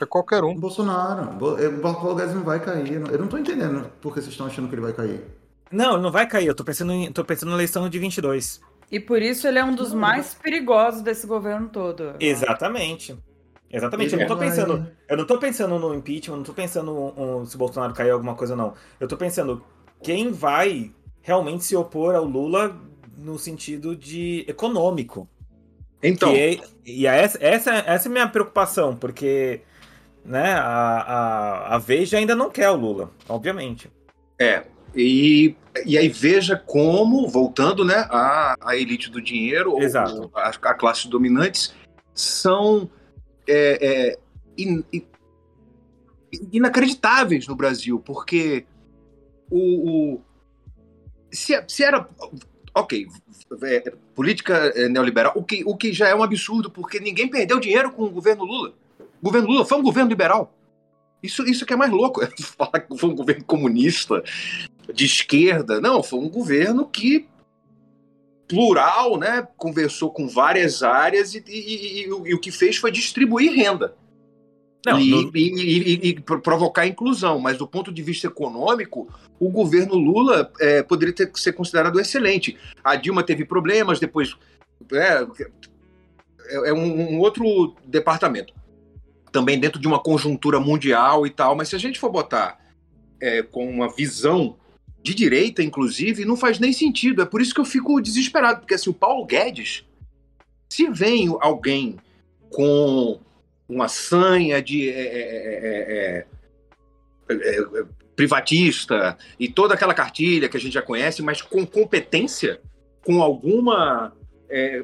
Speaker 2: É qualquer um.
Speaker 1: Bolsonaro. O Paulo Guedes não vai cair. Eu não tô entendendo por que vocês estão achando que ele vai cair.
Speaker 5: Não, ele não vai cair. Eu tô pensando, em, tô pensando na eleição de 22.
Speaker 3: E por isso ele é um dos mais perigosos desse governo todo.
Speaker 5: Exatamente. Exatamente. Ele eu não tô pensando. Eu não tô pensando no impeachment, não tô pensando um, se o Bolsonaro cair alguma coisa, não. Eu tô pensando quem vai realmente se opor ao Lula no sentido de econômico.
Speaker 4: Então.
Speaker 5: É, e essa, essa, essa é a minha preocupação, porque né, a, a, a Veja ainda não quer o Lula, obviamente.
Speaker 4: É. E, e aí veja como, voltando né, a, a elite do dinheiro,
Speaker 5: Exato.
Speaker 4: Ou, a, a classes dominantes, são é, é, in, in, inacreditáveis no Brasil, porque o, o se, se, era ok, é, política é, neoliberal, o que, o que já é um absurdo, porque ninguém perdeu dinheiro com o governo Lula. O governo Lula foi um governo liberal. Isso, isso que é mais louco, falar que foi um governo comunista, de esquerda. Não, foi um governo que plural, né? Conversou com várias áreas e, e, e, e o que fez foi distribuir renda. Não, e, provocar inclusão, mas do ponto de vista econômico, o governo Lula é, poderia ter, ser considerado excelente. A Dilma teve problemas, depois é, é, é um, um, outro departamento, também dentro de uma conjuntura mundial e tal. Mas se a gente for botar é, com uma visão de direita, inclusive, não faz nem sentido. É por isso que eu fico desesperado, porque assim, o Paulo Guedes, se vem alguém com uma sanha de é é é, é, é, privatista e toda aquela cartilha que a gente já conhece, mas com competência, com alguma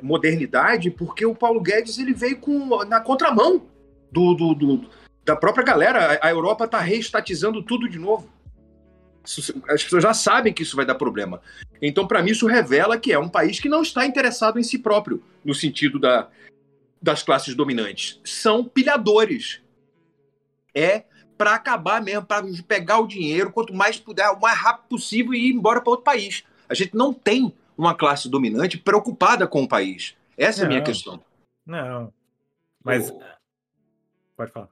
Speaker 4: modernidade, porque o Paulo Guedes ele veio com, na contramão do, do, do da própria galera. A Europa está reestatizando tudo de novo. As pessoas já sabem que isso vai dar problema. Então, para mim, isso revela que é um país que não está interessado em si próprio, no sentido da, das classes dominantes. São pilhadores. É para acabar mesmo, para pegar o dinheiro, quanto mais puder, o mais rápido possível e ir embora para outro país. A gente não tem uma classe dominante preocupada com o país. Essa não, é a minha questão.
Speaker 5: Não. Mas. Pode falar.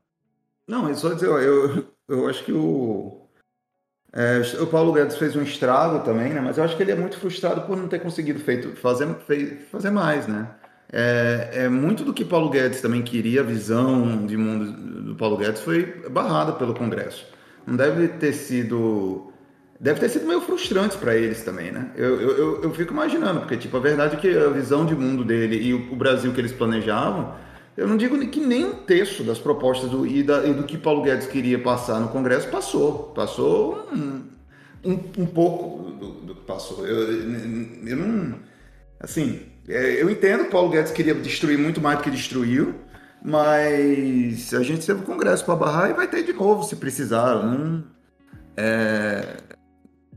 Speaker 1: Não, é só dizer, eu, eu acho que o. É, o Paulo Guedes fez um estrago também, né? Mas eu acho que ele é muito frustrado por não ter conseguido feito, fazer, fazer mais, né? É, é, muito do que Paulo Guedes também queria, a visão de mundo do Paulo Guedes foi barrada pelo Congresso. Não deve ter sido. Deve ter sido meio frustrante para eles também, né? Eu, eu, eu fico imaginando, porque tipo, a verdade é que a visão de mundo dele e o, o Brasil que eles planejavam, eu não digo que nem um terço das propostas do, e, da, e do que Paulo Guedes queria passar no Congresso passou. Passou um, um, um pouco do, do, que passou. Eu, eu não. Assim, é, eu entendo que Paulo Guedes queria destruir muito mais do que destruiu, mas a gente teve o Congresso para barrar e vai ter de novo se precisar. Não, é,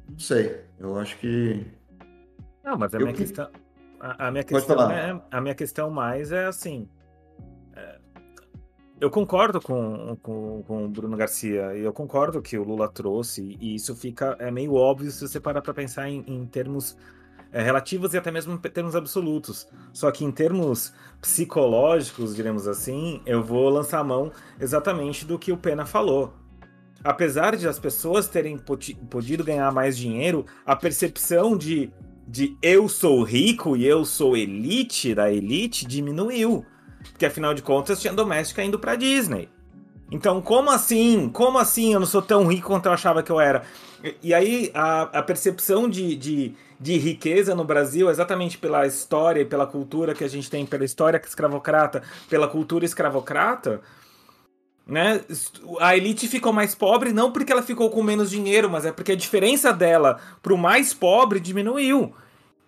Speaker 1: não sei. Eu acho que.
Speaker 5: Não, mas a minha questão. A, a, minha questão é, a minha questão mais é assim. Eu concordo com, com, com o Bruno Garcia e eu concordo que o Lula trouxe, e isso fica é meio óbvio se você parar para pensar em, em termos é, relativos e até mesmo em termos absolutos. Só que em termos psicológicos, diremos assim, eu vou lançar a mão exatamente do que o Pena falou. Apesar de as pessoas terem podido ganhar mais dinheiro, a percepção de, de eu sou rico e eu sou elite da elite diminuiu. Porque afinal de contas tinha doméstica indo para Disney. Então, como assim? Como assim eu não sou tão rico quanto eu achava que eu era? E, e aí, a, a percepção de, de, de, riqueza no Brasil, exatamente pela história e pela cultura que a gente tem, pela história escravocrata, pela cultura escravocrata, né? A elite ficou mais pobre não porque ela ficou com menos dinheiro, mas é porque a diferença dela pro mais pobre diminuiu.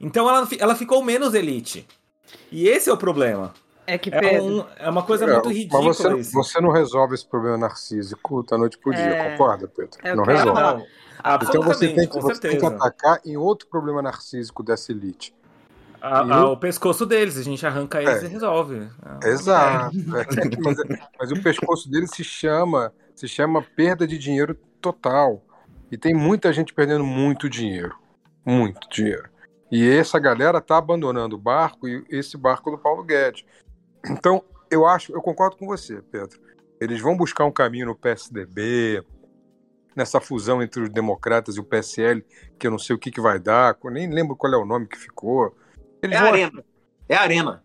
Speaker 5: Então ela, ela ficou menos elite. E esse é o problema.
Speaker 3: É que Pedro... é, um,
Speaker 5: é uma coisa é, muito ridícula.
Speaker 2: Mas você, isso. você não resolve esse problema narcísico da noite pro dia, é... concorda, Pedro? É não resolve. Não, então você tem, que, você tem que atacar em outro problema narcísico dessa elite.
Speaker 5: A, a, o pescoço deles, a gente arranca eles é. e resolve.
Speaker 2: Exato. mas, mas, o pescoço deles se chama, se chama perda de dinheiro total. E tem muita gente perdendo muito dinheiro. Muito dinheiro. E essa galera tá abandonando o barco e esse barco do Paulo Guedes. Então, eu acho, eu concordo com você, Pedro. Eles vão buscar um caminho no PSDB, nessa fusão entre os democratas e o PSL, que eu não sei o que, que vai dar, nem lembro qual é o nome que ficou.
Speaker 4: Eles é vão... Arena. É Arena.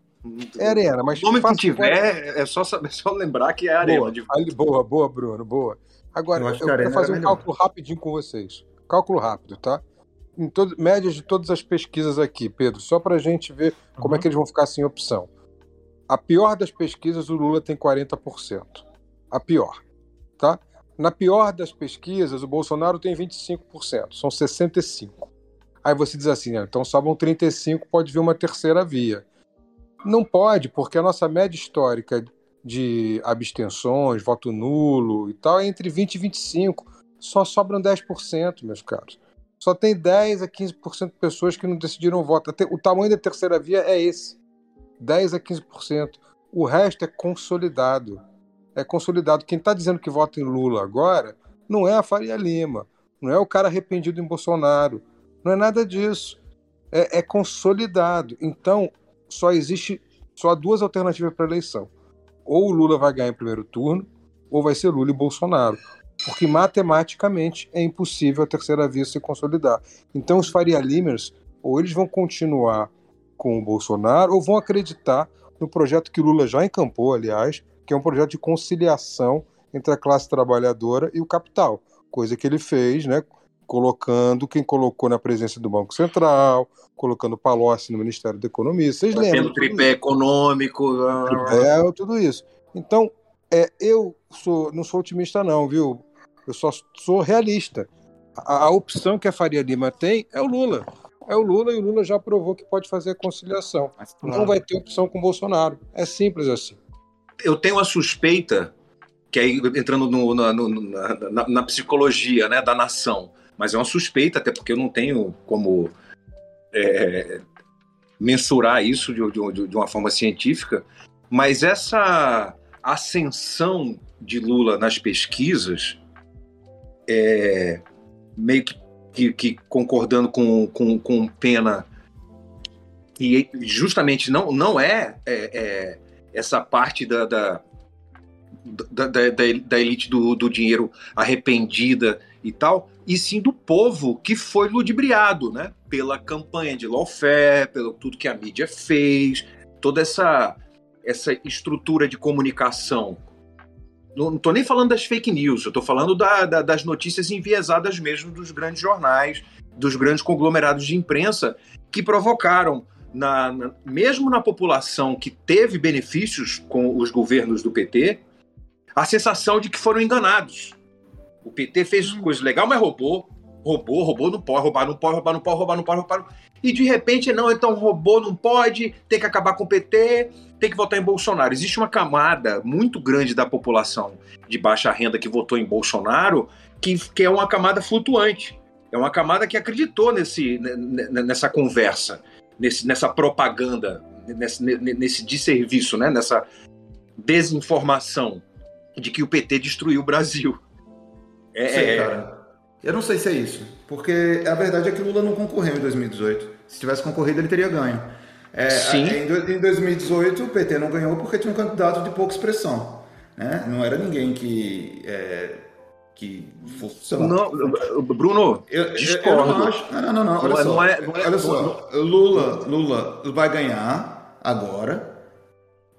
Speaker 2: É Arena, mas.
Speaker 4: O nome que tiver, é só, é só lembrar que é Arena.
Speaker 2: Boa, boa, boa, Bruno, boa. Agora, eu, eu quero fazer um cálculo rapidinho com vocês. Cálculo rápido, tá? em todo, médias de todas as pesquisas aqui, Pedro, só para a gente ver uhum. como é que eles vão ficar sem opção. A pior das pesquisas, o Lula tem 40%. A pior, tá? Na pior das pesquisas, o Bolsonaro tem 25%, são 65%. Aí você diz assim, então sobram 35, pode vir uma terceira via. Não pode, porque a nossa média histórica de abstenções, voto nulo e tal é entre 20 e 25. Só sobram 10%, meus caros. Só tem 10 a 15% de pessoas que não decidiram voto. O tamanho da terceira via é esse. 10 a 15%. O resto é consolidado. É consolidado. Quem está dizendo que vota em Lula agora não é a Faria Lima, não é o cara arrependido em Bolsonaro, não é nada disso. É, é consolidado. Então, só existe só há duas alternativas para a eleição. Ou o Lula vai ganhar em primeiro turno, ou vai ser Lula e Bolsonaro. Porque matematicamente é impossível a terceira via se consolidar. Então os Faria Limers, ou eles vão continuar com o Bolsonaro, ou vão acreditar no projeto que Lula já encampou, aliás, que é um projeto de conciliação entre a classe trabalhadora e o capital, coisa que ele fez, né, colocando quem colocou na presença do Banco Central, colocando Palocci no Ministério da Economia. Vocês lembram? Tendo
Speaker 4: tripé econômico.
Speaker 2: É, tudo isso. Então, é, eu sou, não sou otimista, não, viu? Eu só sou realista. A, a, opção que a Faria Lima tem é o Lula. É o Lula e o Lula já provou que pode fazer a conciliação. Mas, claro. Não vai ter opção com o Bolsonaro. É simples assim.
Speaker 4: Eu tenho a suspeita, que aí entrando no, no, no, na, na, psicologia né, da nação, mas é uma suspeita, até porque eu não tenho como é, mensurar isso de, de, de uma forma científica, mas essa ascensão de Lula nas pesquisas, é, meio que, que, que, concordando com, com, com Pena, que justamente não, não é, é, é essa parte da, da, da, da, da elite do, do dinheiro arrependida e tal, e sim do povo que foi ludibriado, né? Pela campanha de lawfare, pelo tudo que a mídia fez, toda essa essa estrutura de comunicação. Não estou nem falando das fake news, eu estou falando da, da, das notícias enviesadas mesmo dos grandes jornais, dos grandes conglomerados de imprensa, que provocaram, na, na, mesmo na população que teve benefícios com os governos do PT, a sensação de que foram enganados o PT fez hum. coisa legal, mas roubou. Roubou, roubou, não pode, roubar, não pode, roubar, não pode, roubar, não pode, roubar. E de repente, não, então roubou, não pode, tem que acabar com o PT, tem que votar em Bolsonaro. Existe uma camada muito grande da população de baixa renda que votou em Bolsonaro, que, que é uma camada flutuante. É uma camada que acreditou nesse, nessa conversa, nesse, nessa propaganda, nesse, nesse desserviço, né? nessa desinformação de que o PT destruiu o Brasil.
Speaker 1: É, sei, é. cara. Eu não sei se é isso, porque a verdade é que Lula não concorreu em 2018. Se tivesse concorrido, ele teria ganho. É, Sim. Em 2018, o PT não ganhou porque tinha um candidato de pouca expressão. Né? Não era ninguém que. É, que
Speaker 4: fosse. Não, Bruno, eu, discordo. Eu não, acho,
Speaker 1: não, não, não, olha não, só. Não é, não é, olha só. Lula, Lula vai ganhar agora,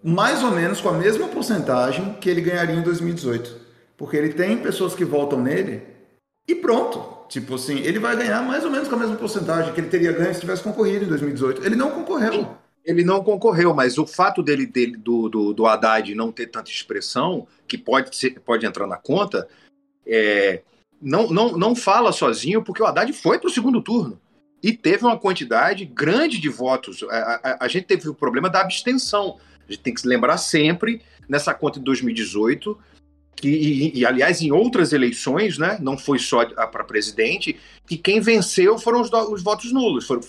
Speaker 1: mais ou menos com a mesma porcentagem que ele ganharia em 2018. Porque ele tem pessoas que votam nele e pronto. Tipo assim, ele vai ganhar mais ou menos com a mesma porcentagem que ele teria ganho se tivesse concorrido em 2018. Ele não concorreu.
Speaker 4: Ele não concorreu, mas o fato dele, dele do, do, do Haddad não ter tanta expressão, que pode, ser, pode entrar na conta, é, não, não, não fala sozinho, porque o Haddad foi para o segundo turno e teve uma quantidade grande de votos. A, a, a, gente teve o problema da abstenção. A gente tem que se lembrar sempre, nessa conta de 2018, que, e, e, aliás, em outras eleições, né, não foi só para presidente, que quem venceu foram os, os votos nulos, foram,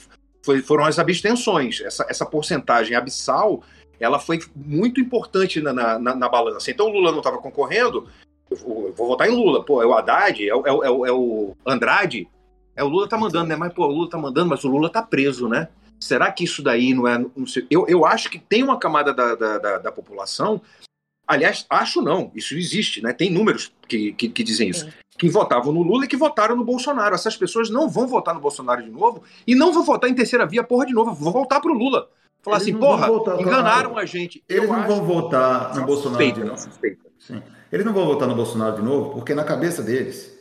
Speaker 4: foi, foram as abstenções. Essa, essa porcentagem abissal ela foi muito importante na, na, na balança. Então, o Lula não estava concorrendo, vou, vou votar em Lula. Pô, é o Haddad, é, é, é, é o Andrade, é o Lula tá mandando, né? Mas, pô, o Lula tá mandando, mas o Lula tá preso, né? Será que isso daí não é. Não sei, eu, eu acho que tem uma camada da, da, da, da população Aliás, acho não, isso existe, né? Tem números que, que, que dizem isso. É. Que votavam no Lula e que votaram no Bolsonaro. Essas pessoas não vão votar no Bolsonaro de novo e não vão votar em terceira via, porra, de novo. Vão voltar pro Lula. Falar Eles assim, porra, votar, enganaram a gente.
Speaker 1: Eles Eu não vão votar no Bolsonaro suspeita, de novo. Sim. Eles não vão votar no Bolsonaro de novo porque na cabeça deles,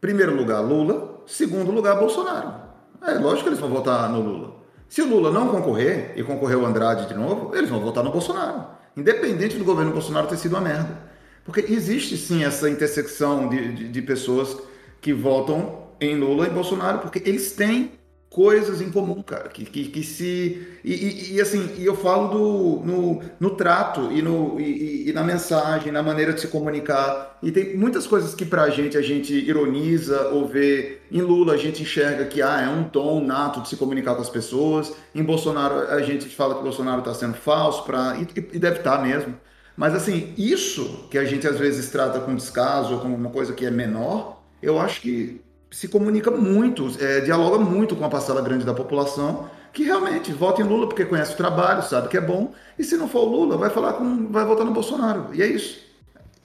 Speaker 1: primeiro lugar Lula, segundo lugar Bolsonaro. É lógico que eles vão votar no Lula. Se o Lula não concorrer e concorrer o Andrade de novo, eles vão votar no Bolsonaro. Independente do governo Bolsonaro ter sido uma merda. Porque existe sim essa intersecção de, de, de pessoas que votam em Lula e Bolsonaro, porque eles têm coisas em comum, cara, que, que, que se. E, e, e, assim, e eu falo do, no, no trato e, no, e, e, na mensagem, na maneira de se comunicar. E tem muitas coisas que pra gente a gente ironiza ou vê. Em Lula a gente enxerga que ah, é um tom nato de se comunicar com as pessoas. Em Bolsonaro a gente fala que Bolsonaro está sendo falso, pra, e, e deve estar tá mesmo. Mas assim, isso que a gente às vezes trata com descaso ou como uma coisa que é menor, eu acho que se comunica muito, é, dialoga muito com a parcela grande da população que realmente vota em Lula porque conhece o trabalho, sabe que é bom, e se não for o Lula, vai falar com, vai votar no Bolsonaro. E é isso.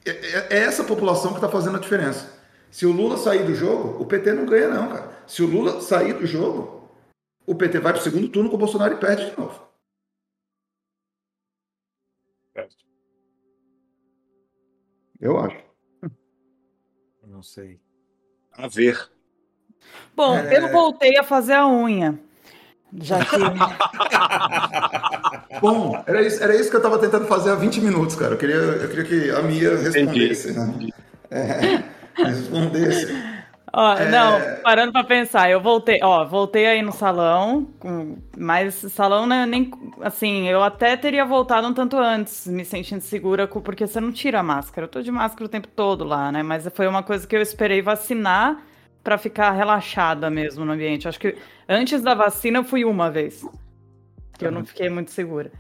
Speaker 1: É, é, é essa população que está fazendo a diferença. Se o Lula sair do jogo, o PT não ganha, não, cara. Se o Lula sair do jogo, o PT vai para o segundo turno com o Bolsonaro e perde de novo. Eu acho.
Speaker 5: Não sei.
Speaker 4: A ver.
Speaker 3: Bom, é... eu voltei a fazer a unha. Já que.
Speaker 1: Bom, era isso, era isso que eu estava tentando fazer há 20 minutos, cara. Eu queria, eu queria que a Mia respondesse. Né? É, respondesse.
Speaker 3: Ó, é... Não, parando para pensar, eu voltei, ó, voltei aí no salão, mas salão né, nem assim, eu até teria voltado um tanto antes, me sentindo segura, porque você não tira a máscara. Eu tô de máscara o tempo todo lá, né? Mas foi uma coisa que eu esperei vacinar para ficar relaxada mesmo no ambiente. Acho que antes da vacina eu fui uma vez. Que eu não fiquei muito segura.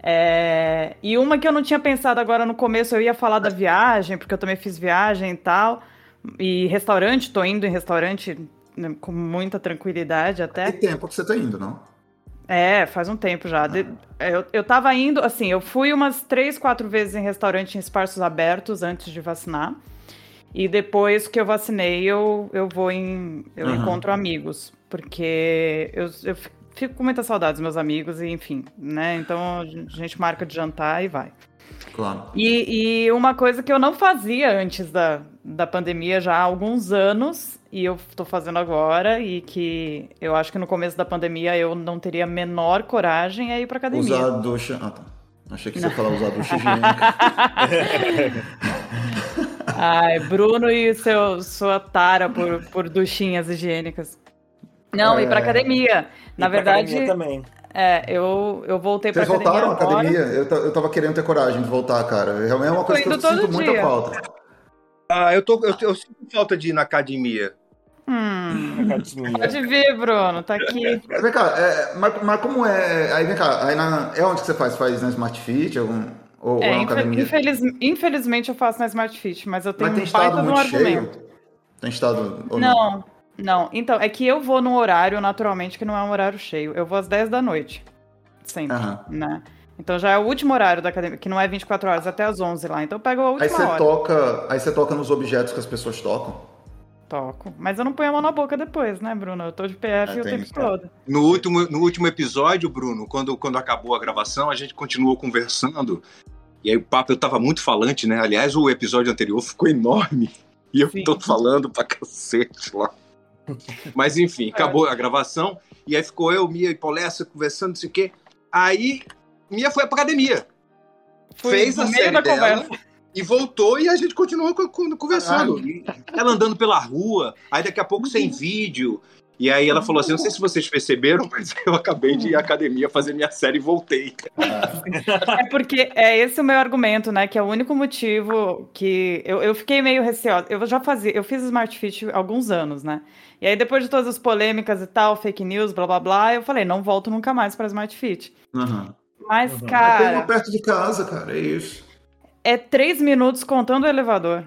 Speaker 3: É... E uma que eu não tinha pensado agora no começo, eu ia falar da viagem, porque eu também fiz viagem e tal. E restaurante, tô indo em restaurante né, com muita tranquilidade até.
Speaker 1: Tem tempo que você tá indo, não?
Speaker 3: É, faz um tempo já. De... eu, eu tava indo, assim, eu fui umas três, quatro vezes em restaurante em espaços abertos antes de vacinar. E depois que eu vacinei, eu, eu vou em. Eu uhum. encontro amigos. Porque eu, eu fico com muita saudade dos meus amigos, e enfim, né? Então a gente marca de jantar e vai.
Speaker 1: Claro.
Speaker 3: E, e uma coisa que eu não fazia antes da, da pandemia já há alguns anos, e eu estou fazendo agora, e que eu acho que no começo da pandemia eu não teria a menor coragem é ir pra academia.
Speaker 1: Usar ducha. Ah, tá. Achei que você ia falar usar ducha higiênica.
Speaker 3: Ai, Bruno e seu, sua tara por, por duchinhas higiênicas. Não, é... ir pra academia. Na verdade. Academia também. É, eu, eu voltei
Speaker 1: Vocês
Speaker 3: pra
Speaker 1: academia. Vocês voltaram à academia? Eu, eu tava querendo ter coragem de voltar, cara. Realmente é uma coisa que eu sinto dia. muita falta.
Speaker 4: Ah, eu, tô, eu, eu sinto falta de ir na academia.
Speaker 3: Hum, pode vir, Bruno, tá aqui.
Speaker 1: Vem cá, é, mas, mas, como é. Aí vem cá, aí na, é onde que você faz? Faz na Smart Fit? Algum, ou, é, ou na academia?
Speaker 3: Infeliz, infelizmente eu faço na Smart Fit, mas eu tenho
Speaker 1: mas tem um estado muito cheio? Tem estado.
Speaker 3: não, não, não. Então, é que eu vou num horário, naturalmente, que não é um horário cheio. Eu vou às 10 da noite. Sempre. Uhum. Né? Então já é o último horário da academia, que não é 24 horas, até as 11 lá. Então eu pego a última
Speaker 1: aí você
Speaker 3: hora.
Speaker 1: Toca, aí você toca nos objetos que as pessoas tocam?
Speaker 3: Toco. Mas eu não ponho a mão na boca depois, né, Bruno? Eu tô de PF é, o tempo isso. todo.
Speaker 4: No último, no último episódio, Bruno, quando, quando acabou a gravação, a gente continuou conversando. E aí o papo, eu tava muito falante, né? Aliás, o episódio anterior ficou enorme. E eu Sim. tô falando pra cacete lá. Mas enfim, acabou a gravação. E aí ficou eu, Mia e Paulessa conversando, não sei o quê. Aí Mia foi pra academia. Foi fez a série dela conversa. e voltou e a gente continuou conversando. Ela andando pela rua, aí daqui a pouco sem vídeo. E aí ela falou assim: não sei se vocês perceberam, mas eu acabei de ir à academia fazer minha série e voltei.
Speaker 3: É porque é esse o meu argumento, né? Que é o único motivo que eu, eu fiquei meio receosa. Eu já fazia, eu fiz Smart Fit há alguns anos, né? E aí, depois de todas as polêmicas e tal, fake news, blá blá blá, eu falei, não volto nunca mais para Smart Fit.
Speaker 1: Uhum.
Speaker 3: Mas, uhum. cara.
Speaker 1: Tem uma perto de casa, cara, é isso.
Speaker 3: É três minutos contando o elevador.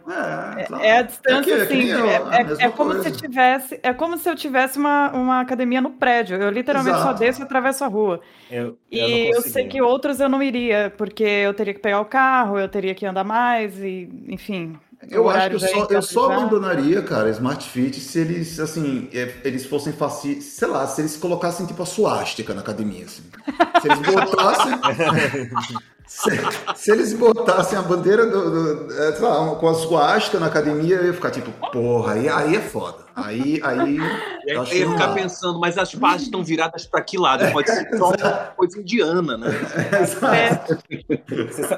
Speaker 1: É,
Speaker 3: claro. é a distância, é assim. É, é, é, como se tivesse. É como se eu tivesse uma, uma academia no prédio. Eu literalmente Exato. só desço e atravesso a rua. Eu, eu e eu sei que outros eu não iria, porque eu teria que pegar o carro, eu teria que andar mais, e, enfim.
Speaker 1: Eu acho que eu só, eu só abandonaria, cara, Smart Fit se eles, assim, é, eles fossem faci... sei lá, se eles colocassem tipo a suástica na academia, assim. Se eles botassem. Se, se, eles botassem a bandeira do, do é, lá, com a suástica na academia, eu ia ficar tipo, porra, aí, aí é foda. Aí, aí.
Speaker 4: E aí eu ia ficar pensando, mas as partes estão viradas para que lado? Pode ser só uma coisa indiana, né?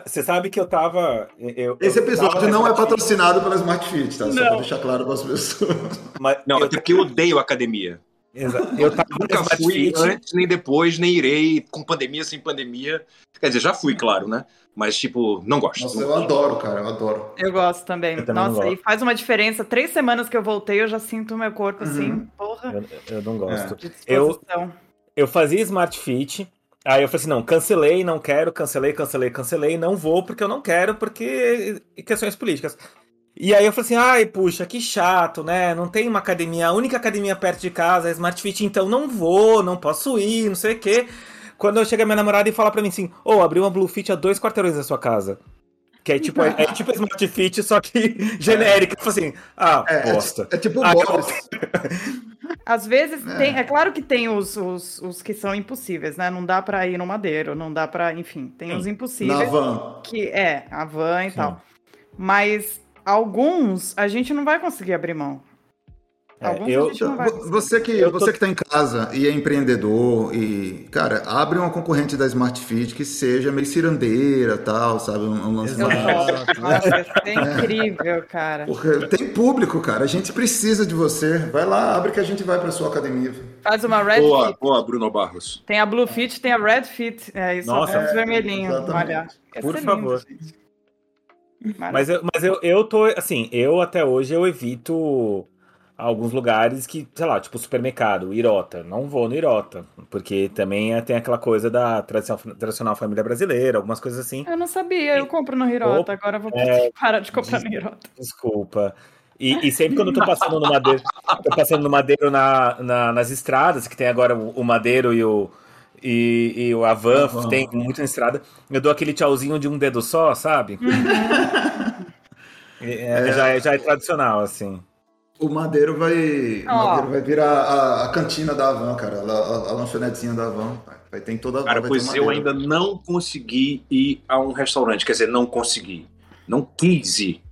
Speaker 5: Você sabe que eu tava. Eu,
Speaker 1: Esse episódio tava não é patrocinado pela Smart Fit, tá? Só não. pra deixar claro para as pessoas.
Speaker 4: Mas, não, eu... até porque eu odeio academia.
Speaker 5: Exato. Eu tava
Speaker 4: nunca fui antes, nem depois, nem irei, com pandemia, sem pandemia. Quer dizer, já fui, claro, né? Mas, tipo, não gosto.
Speaker 1: Nossa, eu adoro, cara, eu adoro.
Speaker 3: Eu gosto também. Eu também Nossa, e faz uma diferença. Três semanas que eu voltei, eu já sinto o meu corpo assim, uhum. porra.
Speaker 5: Eu, eu não gosto. É. Eu, eu fazia Smart Fit, Aí eu falei assim, não, cancelei, não quero, cancelei, cancelei, cancelei, não vou porque eu não quero, porque questões políticas. E aí eu falei assim, ai, puxa, que chato, né? Não tem uma academia, a única academia perto de casa é Smart Fit, então não vou, não posso ir, não sei o quê. Quando eu chego a minha namorada e fala pra mim assim, ô, oh, abri uma Blue Fit a dois quarteirões da sua casa. Que é tipo, é, é tipo Smart Fit, só que genérica. É. assim, ah, é, bosta.
Speaker 1: É, é tipo ah,
Speaker 3: Às vezes é. tem, é claro que tem os, os, os, que são impossíveis, né? Não dá para ir no Madeiro, não dá para, enfim, tem Sim. os impossíveis. Na van. Que é, a van e Sim. tal. Mas alguns a gente não vai conseguir abrir mão.
Speaker 1: É, eu, você que eu você tô... que está em casa e é empreendedor e cara abre uma concorrente da Smart Fit que seja meio cirandeira tal sabe um, um lance
Speaker 3: é incrível cara.
Speaker 1: Porque tem público cara a gente precisa de você. Vai lá abre que a gente vai para sua academia.
Speaker 3: Faz uma Red
Speaker 4: boa,
Speaker 3: Fit.
Speaker 4: boa Bruno Barros.
Speaker 3: Tem a Blue Fit tem a Red Fit. É isso Nossa, é, vermelhinho olha.
Speaker 5: Por favor mas eu, mas eu, eu tô assim eu até hoje eu evito alguns lugares que, sei lá, tipo supermercado, Irota. Não vou no Irota, porque também é, tem aquela coisa da tradicional, tradicional família brasileira, algumas coisas assim.
Speaker 3: Eu não sabia, eu compro no Irota, agora vou é, parar de comprar des, no Irota.
Speaker 5: Desculpa. E, e, sempre quando eu tô passando no Madeiro, tô passando no Madeiro na, na, nas estradas, que tem agora o, Madeiro e o, e, e o Avan, uhum. tem muito na estrada, eu dou aquele tchauzinho de um dedo só, sabe? Uhum. É, já, é, já é tradicional, assim.
Speaker 1: O Madeiro vai. Oh. Madeiro vai virar a, a, cantina da Avan, cara. A, a, a lanchonetezinha da Avan. Vai ter toda
Speaker 4: Cara, pois eu ainda não consegui ir a um restaurante. Quer dizer, não consegui. Não quis ir.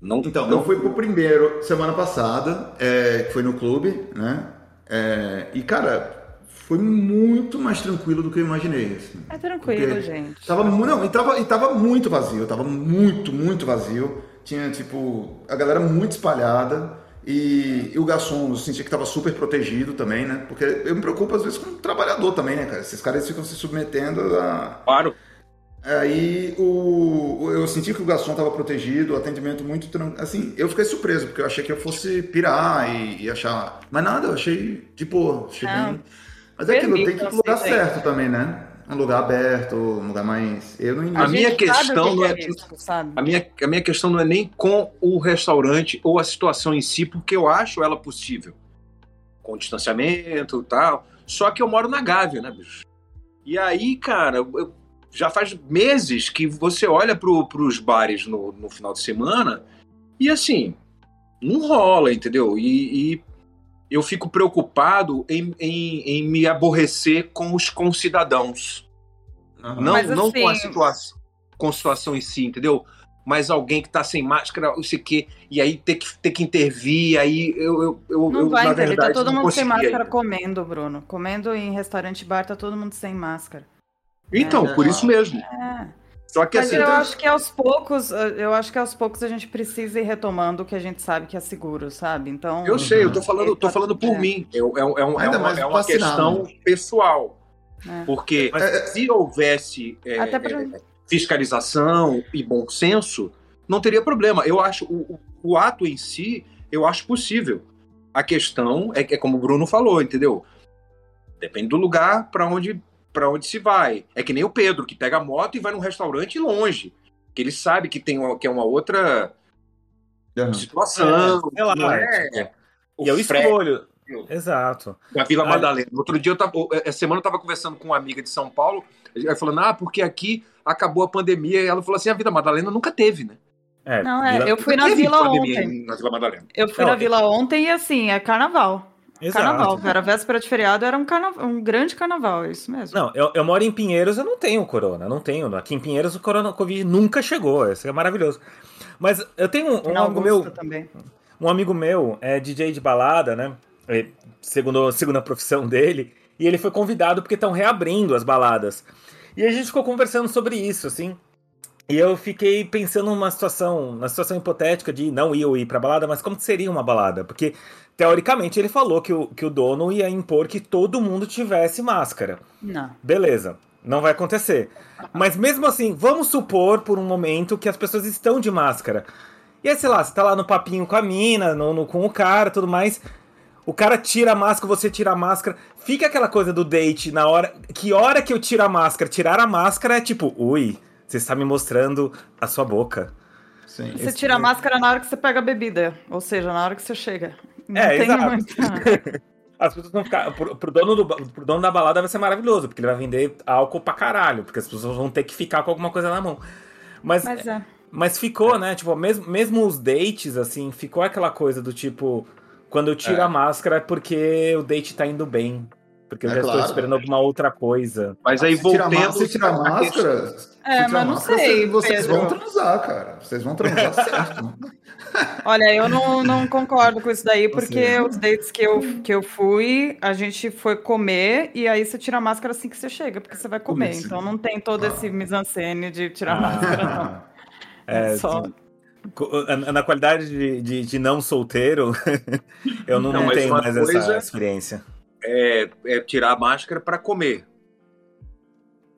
Speaker 1: Não, então, não... eu fui pro primeiro semana passada, é, que foi no clube, né? É, e, cara, foi muito mais tranquilo do que eu imaginei. Assim,
Speaker 3: é tranquilo, gente.
Speaker 1: Tava, não, e tava, e tava muito vazio, tava muito, muito vazio. Tinha, tipo, a galera muito espalhada. E, e, o garçom, eu sentia que estava super protegido também, né? Porque eu me preocupo às vezes com o trabalhador também, né, cara? Esses caras ficam se submetendo a.
Speaker 4: Claro.
Speaker 1: Aí o, eu senti que o garçom estava protegido, o atendimento muito tranquilo. Assim, eu fiquei surpreso, porque eu achei que eu fosse pirar e, e achar. Mas nada, eu achei de boa. Achei bem... Mas é aquilo, tem que ir pro lugar certo também, né? um lugar aberto, um lugar mais. Eu não
Speaker 4: a minha questão não é, é isso, a minha a minha questão não é nem com o restaurante ou a situação em si, porque eu acho ela possível, com distanciamento e tal. Só que eu moro na Gávea, né, bicho? E aí, cara, eu, já faz meses que você olha pro, pros bares no, no final de semana e assim não rola, entendeu? E, e eu fico preocupado em, em, em me aborrecer com os concidadãos. Uhum. Não, Mas, não com, a assim, situação, com a situação em si, entendeu? Mas alguém que tá sem máscara, não sei o quê, e aí ter que, ter que intervir, aí eu, eu, eu,
Speaker 3: não
Speaker 4: eu
Speaker 3: vai
Speaker 4: na
Speaker 3: intervir, tá
Speaker 4: verdade,
Speaker 3: tá todo mundo sem máscara comendo, Bruno. Comendo em restaurante bar, tá todo mundo sem máscara.
Speaker 4: Então, é, por isso mesmo. É.
Speaker 3: Só que Mas assim, eu então... acho que aos poucos, eu acho que aos poucos a gente precisa ir retomando o que a gente sabe que é seguro, sabe? Então.
Speaker 4: Eu sei, eu tô falando, tô falando por é. mim. Eu, é, é, um, é, uma, é uma questão pessoal. É. Porque se houvesse é, pra... É, fiscalização e bom senso, não teria problema. Eu acho o, o ato em si, eu acho possível. A questão é que é como o Bruno falou, entendeu? Depende do lugar para onde para onde se vai. É que nem o Pedro, que pega a moto e vai num restaurante longe. Que ele sabe que tem uma, que é uma outra uhum. situação. É,
Speaker 5: lá, é, e eu escolho. Exato.
Speaker 4: Na Vila Madalena. Outro dia, eu tava, essa semana eu estava conversando com uma amiga de São Paulo, aí falando, ah, porque aqui acabou a pandemia. E ela falou assim: a Vila Madalena nunca teve, né?
Speaker 3: É, não, é, eu fui na Vila ontem.
Speaker 4: Na Vila Madalena.
Speaker 3: Eu fui não, na Vila ontem e assim, é carnaval. Exato. Carnaval, era véspera de feriado, era um, carnaval, um grande carnaval, é isso mesmo.
Speaker 5: Não, eu, eu moro em Pinheiros, eu não tenho corona, não tenho. Aqui em Pinheiros o corona Covid nunca chegou, isso é maravilhoso. Mas eu tenho um, um amigo meu. Também. Um amigo meu é DJ de balada, né? É, segundo, segundo a profissão dele, e ele foi convidado porque estão reabrindo as baladas. E a gente ficou conversando sobre isso, assim. E eu fiquei pensando numa situação, na situação hipotética de não ir ou ir pra balada, mas como seria uma balada? Porque, teoricamente, ele falou que o, que o dono ia impor que todo mundo tivesse máscara.
Speaker 3: Não.
Speaker 5: Beleza, não vai acontecer. Mas mesmo assim, vamos supor por um momento que as pessoas estão de máscara. E aí, sei lá, você tá lá no papinho com a mina, no, no com o cara tudo mais. O cara tira a máscara, você tira a máscara. Fica aquela coisa do date na hora. Que hora que eu tiro a máscara? Tirar a máscara é tipo, ui você está me mostrando a sua boca.
Speaker 3: Sim, você tira a máscara na hora que você pega a bebida, ou seja, na hora que você chega.
Speaker 5: Não é, exato. Muita... As pessoas vão ficar. Pro, pro, dono do, pro dono da balada vai ser maravilhoso, porque ele vai vender álcool pra caralho, porque as pessoas vão ter que ficar com alguma coisa na mão. Mas, mas, é. mas ficou, né? Tipo, mesmo, mesmo os dates, assim, ficou aquela coisa do tipo. Quando eu tiro é. a máscara é porque o date tá indo bem. Porque eu é já claro. estou esperando alguma outra coisa.
Speaker 4: Mas aí voltando.
Speaker 1: Se tirar máscara.
Speaker 3: É, mas não máscara, sei.
Speaker 1: Vocês Pedro. vão transar, cara. Vocês vão transar certo.
Speaker 3: Olha, eu não, não concordo com isso daí, porque os dates que eu, que eu fui, a gente foi comer e aí você tira a máscara assim que você chega, porque você vai comer. Então não tem todo ah. esse mise-en-scène de tirar a máscara, não.
Speaker 5: É, é só. Na qualidade de, de, de não solteiro, eu não, não, não tenho mais coisa... essa experiência
Speaker 4: é, é tirar a máscara para comer.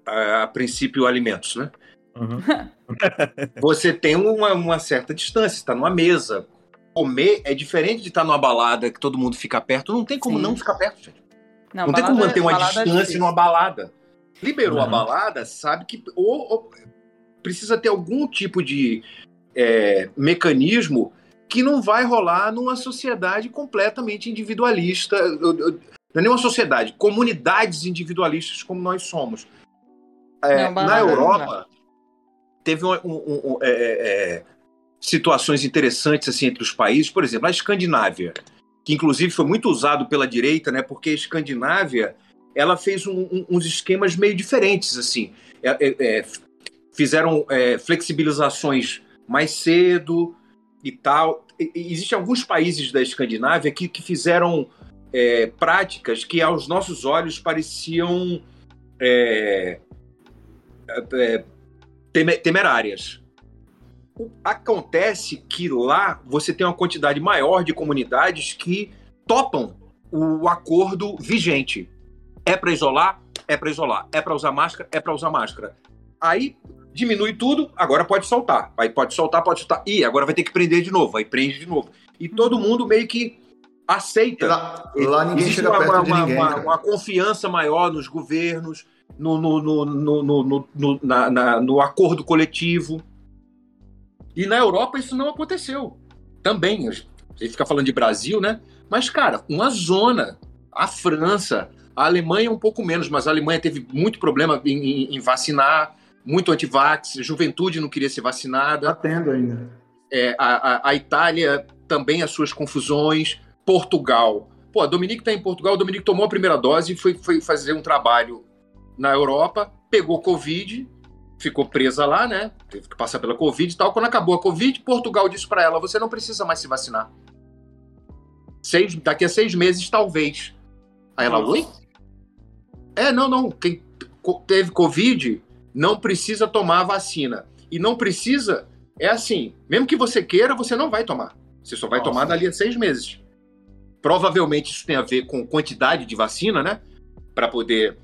Speaker 4: A, a, princípio, alimentos, né? Uhum. Você tem uma, uma certa distância, está numa mesa. Comer é diferente de estar numa balada que todo mundo fica perto. Não tem como Sim. não ficar perto, gente. Não, não tem como manter uma é distância numa balada. Liberou uhum. a balada, sabe que ou, ou, precisa ter algum tipo de é, mecanismo que não vai rolar numa sociedade completamente individualista. Não é nenhuma sociedade, comunidades individualistas como nós somos. É, não, na Europa, teve um, um, um, é, é, é, situações interessantes assim entre os países. Por exemplo, a Escandinávia, que inclusive foi muito usado pela direita, né? Porque a Escandinávia ela fez uns esquemas meio diferentes, assim. É, é, fizeram flexibilizações mais cedo e tal. Existem alguns países da Escandinávia que, que fizeram é, práticas que aos nossos olhos pareciam é, é, temerárias. Acontece que lá você tem uma quantidade maior de comunidades que topam o acordo vigente. É para isolar? É para isolar. É para usar máscara? É para usar máscara. Aí diminui tudo, agora pode soltar. Aí pode soltar, pode soltar. E agora vai ter que prender de novo. Aí prende de novo. E todo mundo meio que aceita.
Speaker 1: Lá, lá ninguém chega uma, perto uma, de ninguém.
Speaker 4: Uma, uma, confiança maior nos governos, no, no, no, no, no, na, na, no acordo coletivo. E na Europa isso não aconteceu. Também. A gente fica falando de Brasil, né? Mas, cara, uma zona. A França, a Alemanha um pouco menos, mas a Alemanha teve muito problema em, em, em vacinar, muito antivax, juventude não queria ser vacinada.
Speaker 1: Está tendo ainda.
Speaker 4: É, a, a, a Itália também as suas confusões. Portugal. Pô, a Dominique está em Portugal, a Dominique tomou a primeira dose e foi, foi fazer um trabalho na Europa, pegou Covid, ficou presa lá, né? Teve que passar pela Covid e tal. Quando acabou a Covid, Portugal disse para ela: você não precisa mais se vacinar. Seis, daqui a seis meses, talvez. Aí ela, oi? É, não, não. Quem teve Covid não precisa tomar a vacina. E não precisa, é assim: mesmo que você queira, você não vai tomar. Você só vai Nossa. tomar dali a seis meses. Provavelmente isso tem a ver com quantidade de vacina, né? Para poder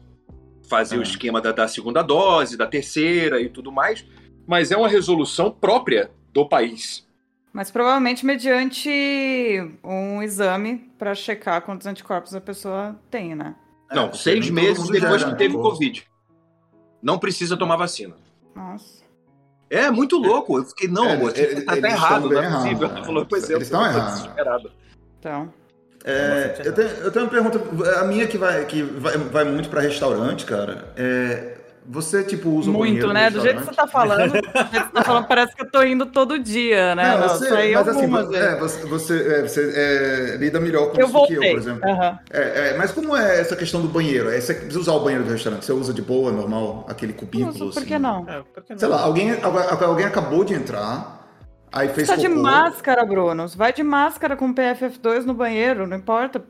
Speaker 4: fazer o é. esquema da, da, segunda dose, da terceira e tudo mais. Mas é uma resolução própria do país.
Speaker 3: Mas provavelmente mediante um exame para checar quantos anticorpos a pessoa tem, né?
Speaker 4: Não, é, seis meses depois que teve Covid. Não precisa tomar vacina.
Speaker 3: Nossa.
Speaker 4: É muito louco. Eu fiquei, não, é, amor, é, tá até errado, não é possível.
Speaker 1: Ela falou, pois é, eles estão errados.
Speaker 3: Então.
Speaker 1: É, eu, tenho, eu tenho uma pergunta, a minha que vai, que vai, vai muito para restaurante, cara. É, Você, tipo, usa
Speaker 3: Muito,
Speaker 1: o
Speaker 3: né? Do jeito que você tá falando, do jeito que você tá falando, parece que eu tô indo todo dia, né?
Speaker 1: Não, você, Nossa, mas assim, você, é, você, você, é, você é, lida melhor com eu isso voltei. que eu, por exemplo. Uhum. É, mas como é essa questão do banheiro? É, você precisa usar o banheiro do restaurante? Você usa de boa, normal, aquele cubículo?
Speaker 3: Uso, por que assim? não? Por que não?
Speaker 1: Sei lá, alguém, alguém acabou de entrar, Aí fez
Speaker 3: Você tá de máscara, Bruno. Vai de máscara com PFF2 no banheiro, não importa.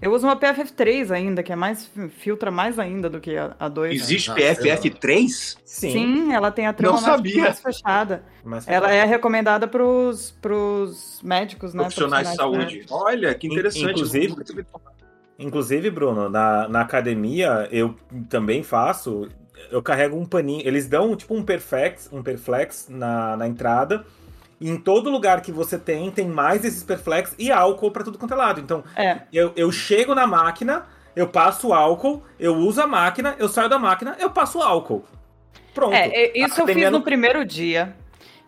Speaker 3: Eu uso uma PFF3 ainda, que é mais filtra mais ainda do que a, 2.
Speaker 4: Existe né? PFF3?
Speaker 3: Sim. Sim, ela tem a trama mais, mais, fechada. ela é recomendada para os médicos,
Speaker 4: né? Profissionais de saúde. Olha, que interessante.
Speaker 5: Inclusive, inclusive Bruno, na, na academia eu também faço. Eu carrego um paninho. Eles dão tipo um Perflex, um Perflex na, na entrada em todo lugar que você tem, tem mais esses perflex e álcool para tudo quanto é lado. Então, é. eu, eu chego na máquina, eu passo álcool, eu uso a máquina, eu saio da máquina, eu passo álcool. Pronto.
Speaker 3: É, isso eu fiz no primeiro dia.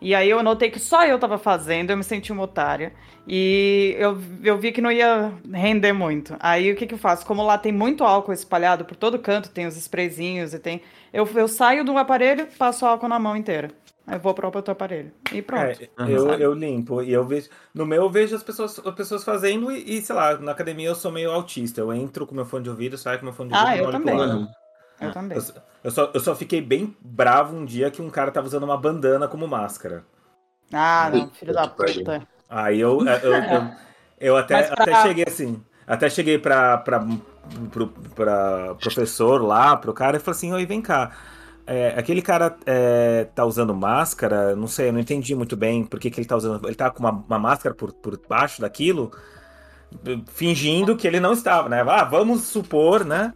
Speaker 3: E aí eu notei que só eu tava fazendo, eu me senti uma otária. E eu, eu vi que não ia render muito. Aí o que, que eu faço? Como lá tem muito álcool espalhado por todo canto, tem os sprayzinhos e tem. Eu, eu saio do aparelho, passo álcool na mão inteira. Eu vou para outro aparelho. E pronto. É,
Speaker 5: eu, eu limpo. E eu vejo. No meu eu vejo as pessoas, as pessoas fazendo e, e, sei lá, na academia eu sou meio autista. Eu entro com meu fone de ouvido, saio com meu fone de
Speaker 3: ouvido. Ah, eu também. Eu também.
Speaker 5: Eu, eu, só, eu só fiquei bem bravo um dia que um cara tava usando uma bandana como máscara.
Speaker 3: Ah, não, filho da puta.
Speaker 5: Aí eu, eu, eu, eu até, pra... até cheguei assim. Até cheguei pra, pra, pro, pra professor lá, pro cara, e falei assim: Oi, vem cá. É, aquele cara é, tá usando máscara, não sei, eu não entendi muito bem por que, que ele tá usando. Ele tá com uma, uma máscara por, por baixo daquilo, fingindo que ele não estava, né? Ah, vamos supor, né?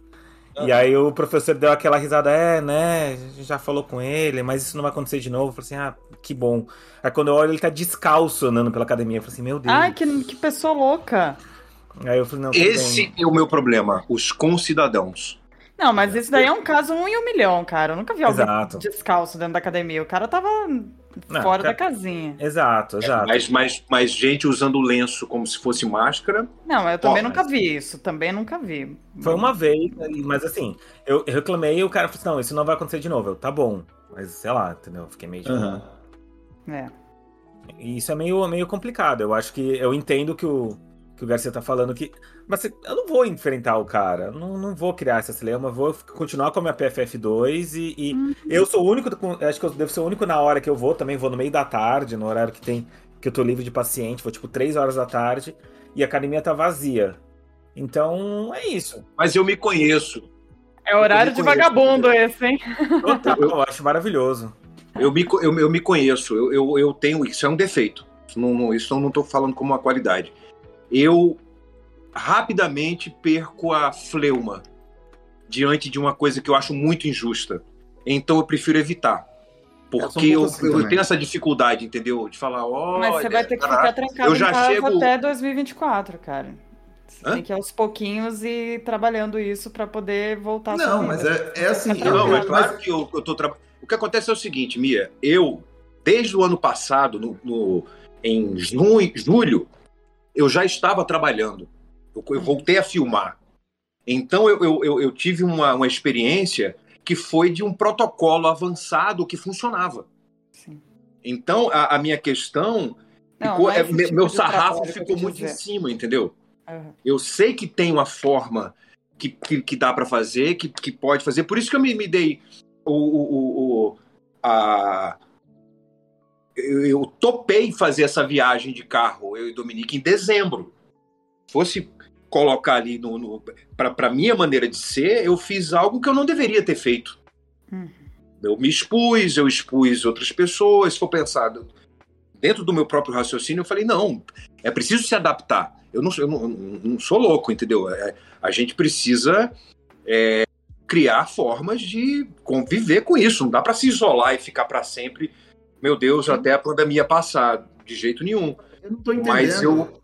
Speaker 5: E aí o professor deu aquela risada, é, né? Já falou com ele, mas isso não vai acontecer de novo. Eu falei assim, ah, que bom. Aí quando eu olho, ele tá descalço andando pela academia. Eu falei assim, meu Deus.
Speaker 3: Ai, que, que pessoa louca.
Speaker 4: Aí eu falei, não, Esse bem. é o meu problema, os concidadãos.
Speaker 3: Não, mas isso daí é um caso um em um milhão, cara. Eu nunca vi alguém exato. descalço dentro da academia. O cara tava não, fora cara... da casinha.
Speaker 5: Exato, exato. É,
Speaker 4: mas, mas, mas gente usando lenço como se fosse máscara.
Speaker 3: Não, eu também nunca vi isso. Também nunca vi.
Speaker 5: Foi uma vez, mas assim, eu reclamei e o cara falou assim: não, isso não vai acontecer de novo. Eu, tá bom. Mas sei lá, entendeu? Fiquei meio. Uhum.
Speaker 3: É.
Speaker 5: E isso é meio, meio complicado. Eu acho que eu entendo que o, que o Garcia tá falando que. Mas eu não vou enfrentar o cara. Não, não vou criar essa cilema. Vou continuar com a minha PFF2 e, e uhum. eu sou o único. Acho que eu devo ser o único na hora que eu vou. Também vou no meio da tarde, no horário que tem. Que eu tô livre de paciente. Vou tipo 3 horas da tarde. E a academia tá vazia. Então é isso.
Speaker 4: Mas eu me conheço.
Speaker 3: É horário de vagabundo esse, hein?
Speaker 5: Total, eu acho maravilhoso.
Speaker 4: Eu me, eu, eu me conheço, eu, eu, eu tenho. Isso é um defeito. Isso não, isso eu não tô falando como uma qualidade eu rapidamente perco a fleuma diante de uma coisa que eu acho muito injusta. Então eu prefiro evitar. Porque eu, assim eu, tenho essa dificuldade, entendeu? De falar, olha...
Speaker 3: Mas você vai ter que ficar trancado eu já em casa chego... até 2024, cara. Você Hã? tem que ir aos pouquinhos e trabalhando isso para poder voltar
Speaker 1: Não, mas é, é assim...
Speaker 4: Não, é claro que eu, eu tô trabalhando... O que acontece é o seguinte, Mia. Eu, desde o ano passado, no, no em junho, julho, eu já estava trabalhando. Eu, eu voltei a filmar. Então eu, eu, eu tive uma, uma experiência que foi de um protocolo avançado que funcionava. Sim. Então a, a, minha questão. Não, ficou, é, tipo meu sarrafo ficou muito dizer. em cima, entendeu? Uhum. Eu sei que tem uma forma que, que, que dá para fazer, que, que pode fazer. Por isso que eu me, me dei o, o, o, a, eu, eu topei fazer essa viagem de carro, eu e Dominique, em dezembro. Fosse colocar ali no, no para minha maneira de ser, eu fiz algo que eu não deveria ter feito. Uhum. Eu me expus, eu expus outras pessoas. Se for pensado dentro do meu próprio raciocínio, eu falei não, é preciso se adaptar. Eu não, eu não, não sou louco, entendeu? É, a gente precisa é, criar formas de conviver com isso. Não dá para se isolar e ficar para sempre meu Deus, até a pandemia passar. De jeito nenhum.
Speaker 1: Eu não tô entendendo. Mas eu.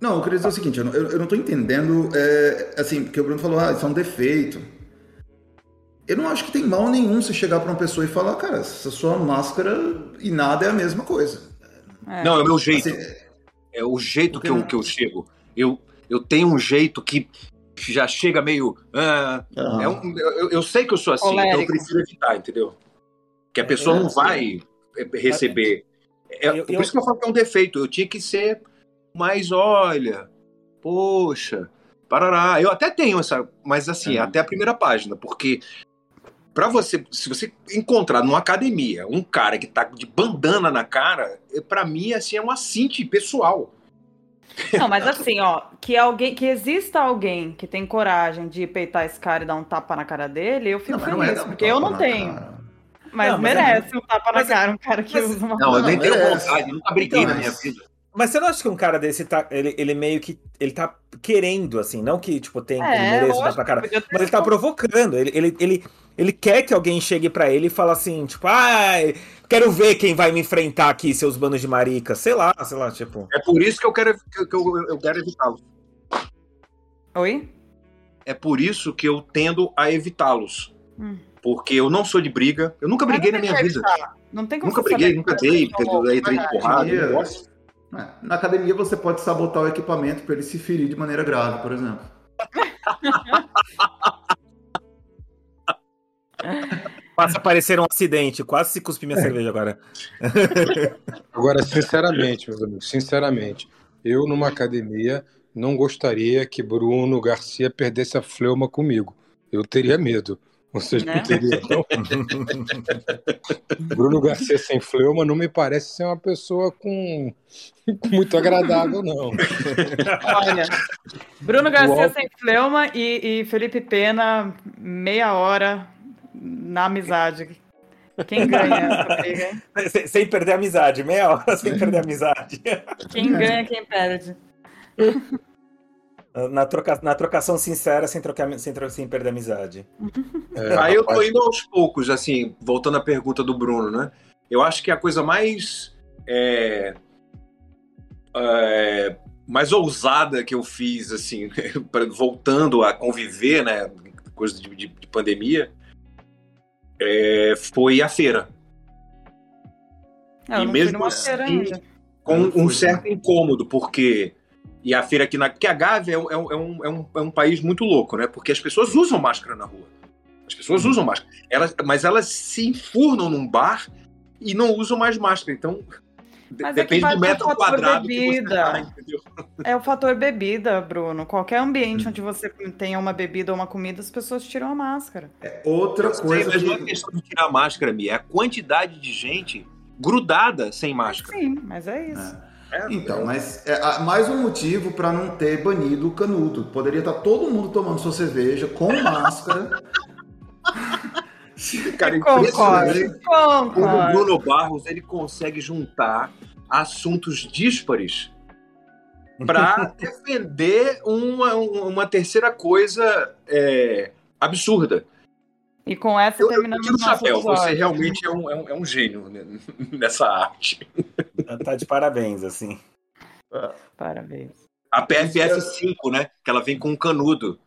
Speaker 1: Não, eu queria dizer o seguinte, eu não, eu, não tô entendendo, é, assim, porque o Bruno falou, ah, isso é um defeito. Eu não acho que tem mal nenhum se chegar para uma pessoa e falar, cara, essa sua máscara e nada é a mesma coisa.
Speaker 4: É. Não, é o meu jeito. Assim, é o jeito que eu, que eu chego. Eu, eu tenho um jeito que já chega meio. Ah, uhum. é um, eu, eu, sei que eu sou assim, Colérico. então eu prefiro evitar, entendeu? Que a pessoa é, não vai receber. É, eu, por isso que eu falo que é um defeito. Eu tinha que ser mais, olha, poxa, parará. Eu até tenho essa, mas assim, até a primeira página, porque para você, se você encontrar numa academia um cara que tá de bandana na cara, para mim assim é um assinte pessoal.
Speaker 3: Não, mas assim, ó, que alguém, que exista alguém que tem coragem de peitar esse cara e dar um tapa na cara dele, eu fico não, feliz, é porque eu não tenho. Cara. Mas, não, mas merece é... um tapa na cara, um cara que mas... usa uma
Speaker 4: Não, eu nem tenho vontade, nunca briguei então, na minha vida.
Speaker 5: Mas você não acha que um cara desse tá. Ele, ele meio que. Ele tá querendo, assim, não que, tipo, tem é, ele mereça dar pra cara. Mas ele tá provocando. Ele, ele, ele, ele quer que alguém chegue para ele e fale assim, tipo, ai, ah, quero ver quem vai me enfrentar aqui, seus bandos de marica. Sei lá, sei lá, tipo.
Speaker 4: É por isso que eu quero, que eu, eu quero evitá-los.
Speaker 3: Oi?
Speaker 4: É por isso que eu tendo a evitá-los. Hum. Porque eu não sou de briga. Eu nunca briguei na minha vida.
Speaker 3: Não tem como
Speaker 4: Nunca briguei, nunca dei, entrei de porrada.
Speaker 1: É, na academia você pode sabotar o equipamento para ele se ferir de maneira grave, por exemplo.
Speaker 5: Passa a parecer um acidente, quase se cuspi minha é. cerveja agora.
Speaker 2: Agora, sinceramente, meus amigos, sinceramente, eu numa academia não gostaria que Bruno Garcia perdesse a fleuma comigo. Eu teria medo. Vocês né? não teriam, não? Bruno Garcia sem fleuma não me parece ser uma pessoa com muito agradável, não.
Speaker 3: Olha, Bruno Garcia sem fleuma e, e Felipe Pena, meia hora na amizade. Quem ganha?
Speaker 5: Sem, sem perder a amizade, meia hora sem perder a amizade.
Speaker 3: Quem ganha, quem perde.
Speaker 5: Na, troca, na trocação sincera, sem, trocar, sem, sem perder a amizade.
Speaker 4: É, Aí eu tô indo aos poucos, assim, voltando à pergunta do Bruno, né? Eu acho que a coisa mais. É, é, mais ousada que eu fiz, assim, voltando a conviver, né? Coisa de, de, de pandemia, é, foi a feira.
Speaker 3: Eu e mesmo assim,
Speaker 4: com um certo incômodo, porque e a feira aqui na que a Gávea é um, é, um, é, um, é um país muito louco, né? Porque as pessoas usam máscara na rua. As pessoas usam máscara. Elas, mas elas se enfurnam num bar e não usam mais máscara. Então, mas é Depende é do metro quadrado bebida.
Speaker 3: Tá, é o fator bebida, Bruno. Qualquer ambiente hum. onde você tenha uma bebida ou uma comida, as pessoas tiram a máscara.
Speaker 1: É outra
Speaker 4: Eu
Speaker 1: coisa.
Speaker 4: Sei, mas não é questão de tirar a máscara, Mia. É a quantidade de gente grudada sem máscara.
Speaker 3: Sim, mas é isso.
Speaker 1: É. É, então, mas é mais um motivo para não ter banido o canudo. Poderia estar todo mundo tomando sua cerveja com máscara.
Speaker 4: Cara, impressionante. O Bruno Barros ele consegue juntar assuntos díspares para defender uma, uma terceira coisa é, absurda.
Speaker 3: E com essa eu, terminamos
Speaker 4: o chapéu. Você realmente é um, é um, é um gênio nessa arte.
Speaker 5: Tá de parabéns, assim.
Speaker 3: Parabéns.
Speaker 4: A PFS 5, né? Que ela vem com um canudo.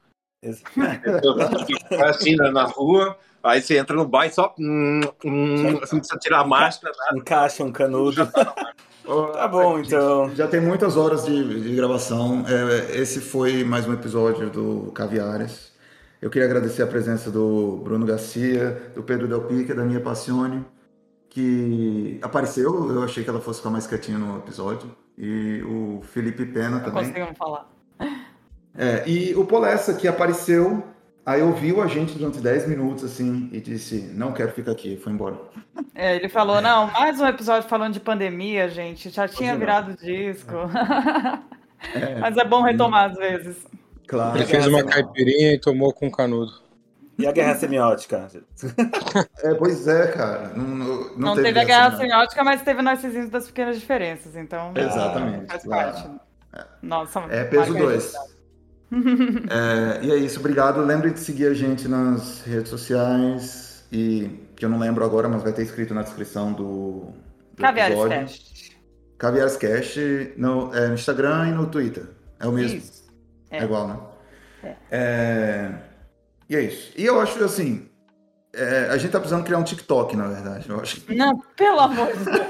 Speaker 4: assim na rua, Aí você entra no bar e só. Hum, hum, assim, precisa tirar a máscara. Nada.
Speaker 5: Encaixa um canudo. tá bom, então.
Speaker 1: Já tem muitas horas de, de gravação. É, esse foi mais um episódio do Caviares. Eu queria agradecer a presença do Bruno Garcia, do Pedro Del Pique, da Minha Passione, que apareceu. Eu achei que ela fosse ficar mais quietinha no episódio. E o Felipe Pena também.
Speaker 3: Conseguimos falar.
Speaker 1: É, e o Polessa, que apareceu Aí ouviu a gente durante 10 minutos, assim, e disse, não quero ficar aqui, foi embora.
Speaker 3: É, ele falou, não, mais um episódio falando de pandemia, gente, já tinha virado disco. É. Mas é bom retomar às vezes.
Speaker 2: Claro. Ele fez uma caipirinha e tomou com canudo.
Speaker 5: E a guerra semiótica?
Speaker 1: É, pois é, cara. Não, não,
Speaker 3: não, não teve, teve, a guerra semiótica, mas teve Narcisismo das Pequenas Diferenças, então...
Speaker 1: Exatamente.
Speaker 3: Faz parte.
Speaker 1: É. Nossa, é peso 2. é, e é isso, obrigado. Lembre de seguir a gente nas redes sociais e que eu não lembro agora, mas vai ter escrito na descrição do,
Speaker 3: do Caviares episódio.
Speaker 1: Caviares Cast no, é, no Instagram e no Twitter. É o mesmo. É. é. igual, né? É. é. E é isso. E eu acho assim. É, a gente tá precisando criar um TikTok, na verdade. Eu acho.
Speaker 3: Não, pelo amor de Deus.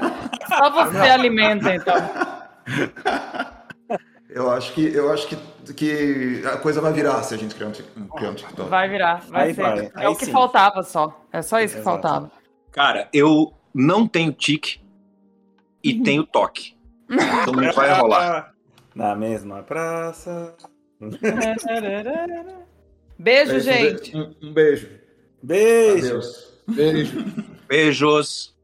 Speaker 3: Só você alimenta, então.
Speaker 1: Eu acho que, eu acho que, que a coisa vai virar se a gente criar um, criar um TikTok.
Speaker 3: Vai virar, vai aí ser. Vai. É aí o que sim. faltava só. É só isso que Exato. faltava.
Speaker 4: Cara, eu não tenho tique e uhum. tenho toque. Então não vai rolar.
Speaker 5: Na mesma praça.
Speaker 3: beijo, gente.
Speaker 1: Um, um beijo.
Speaker 5: Beijo.
Speaker 1: Beijo.
Speaker 4: Beijos.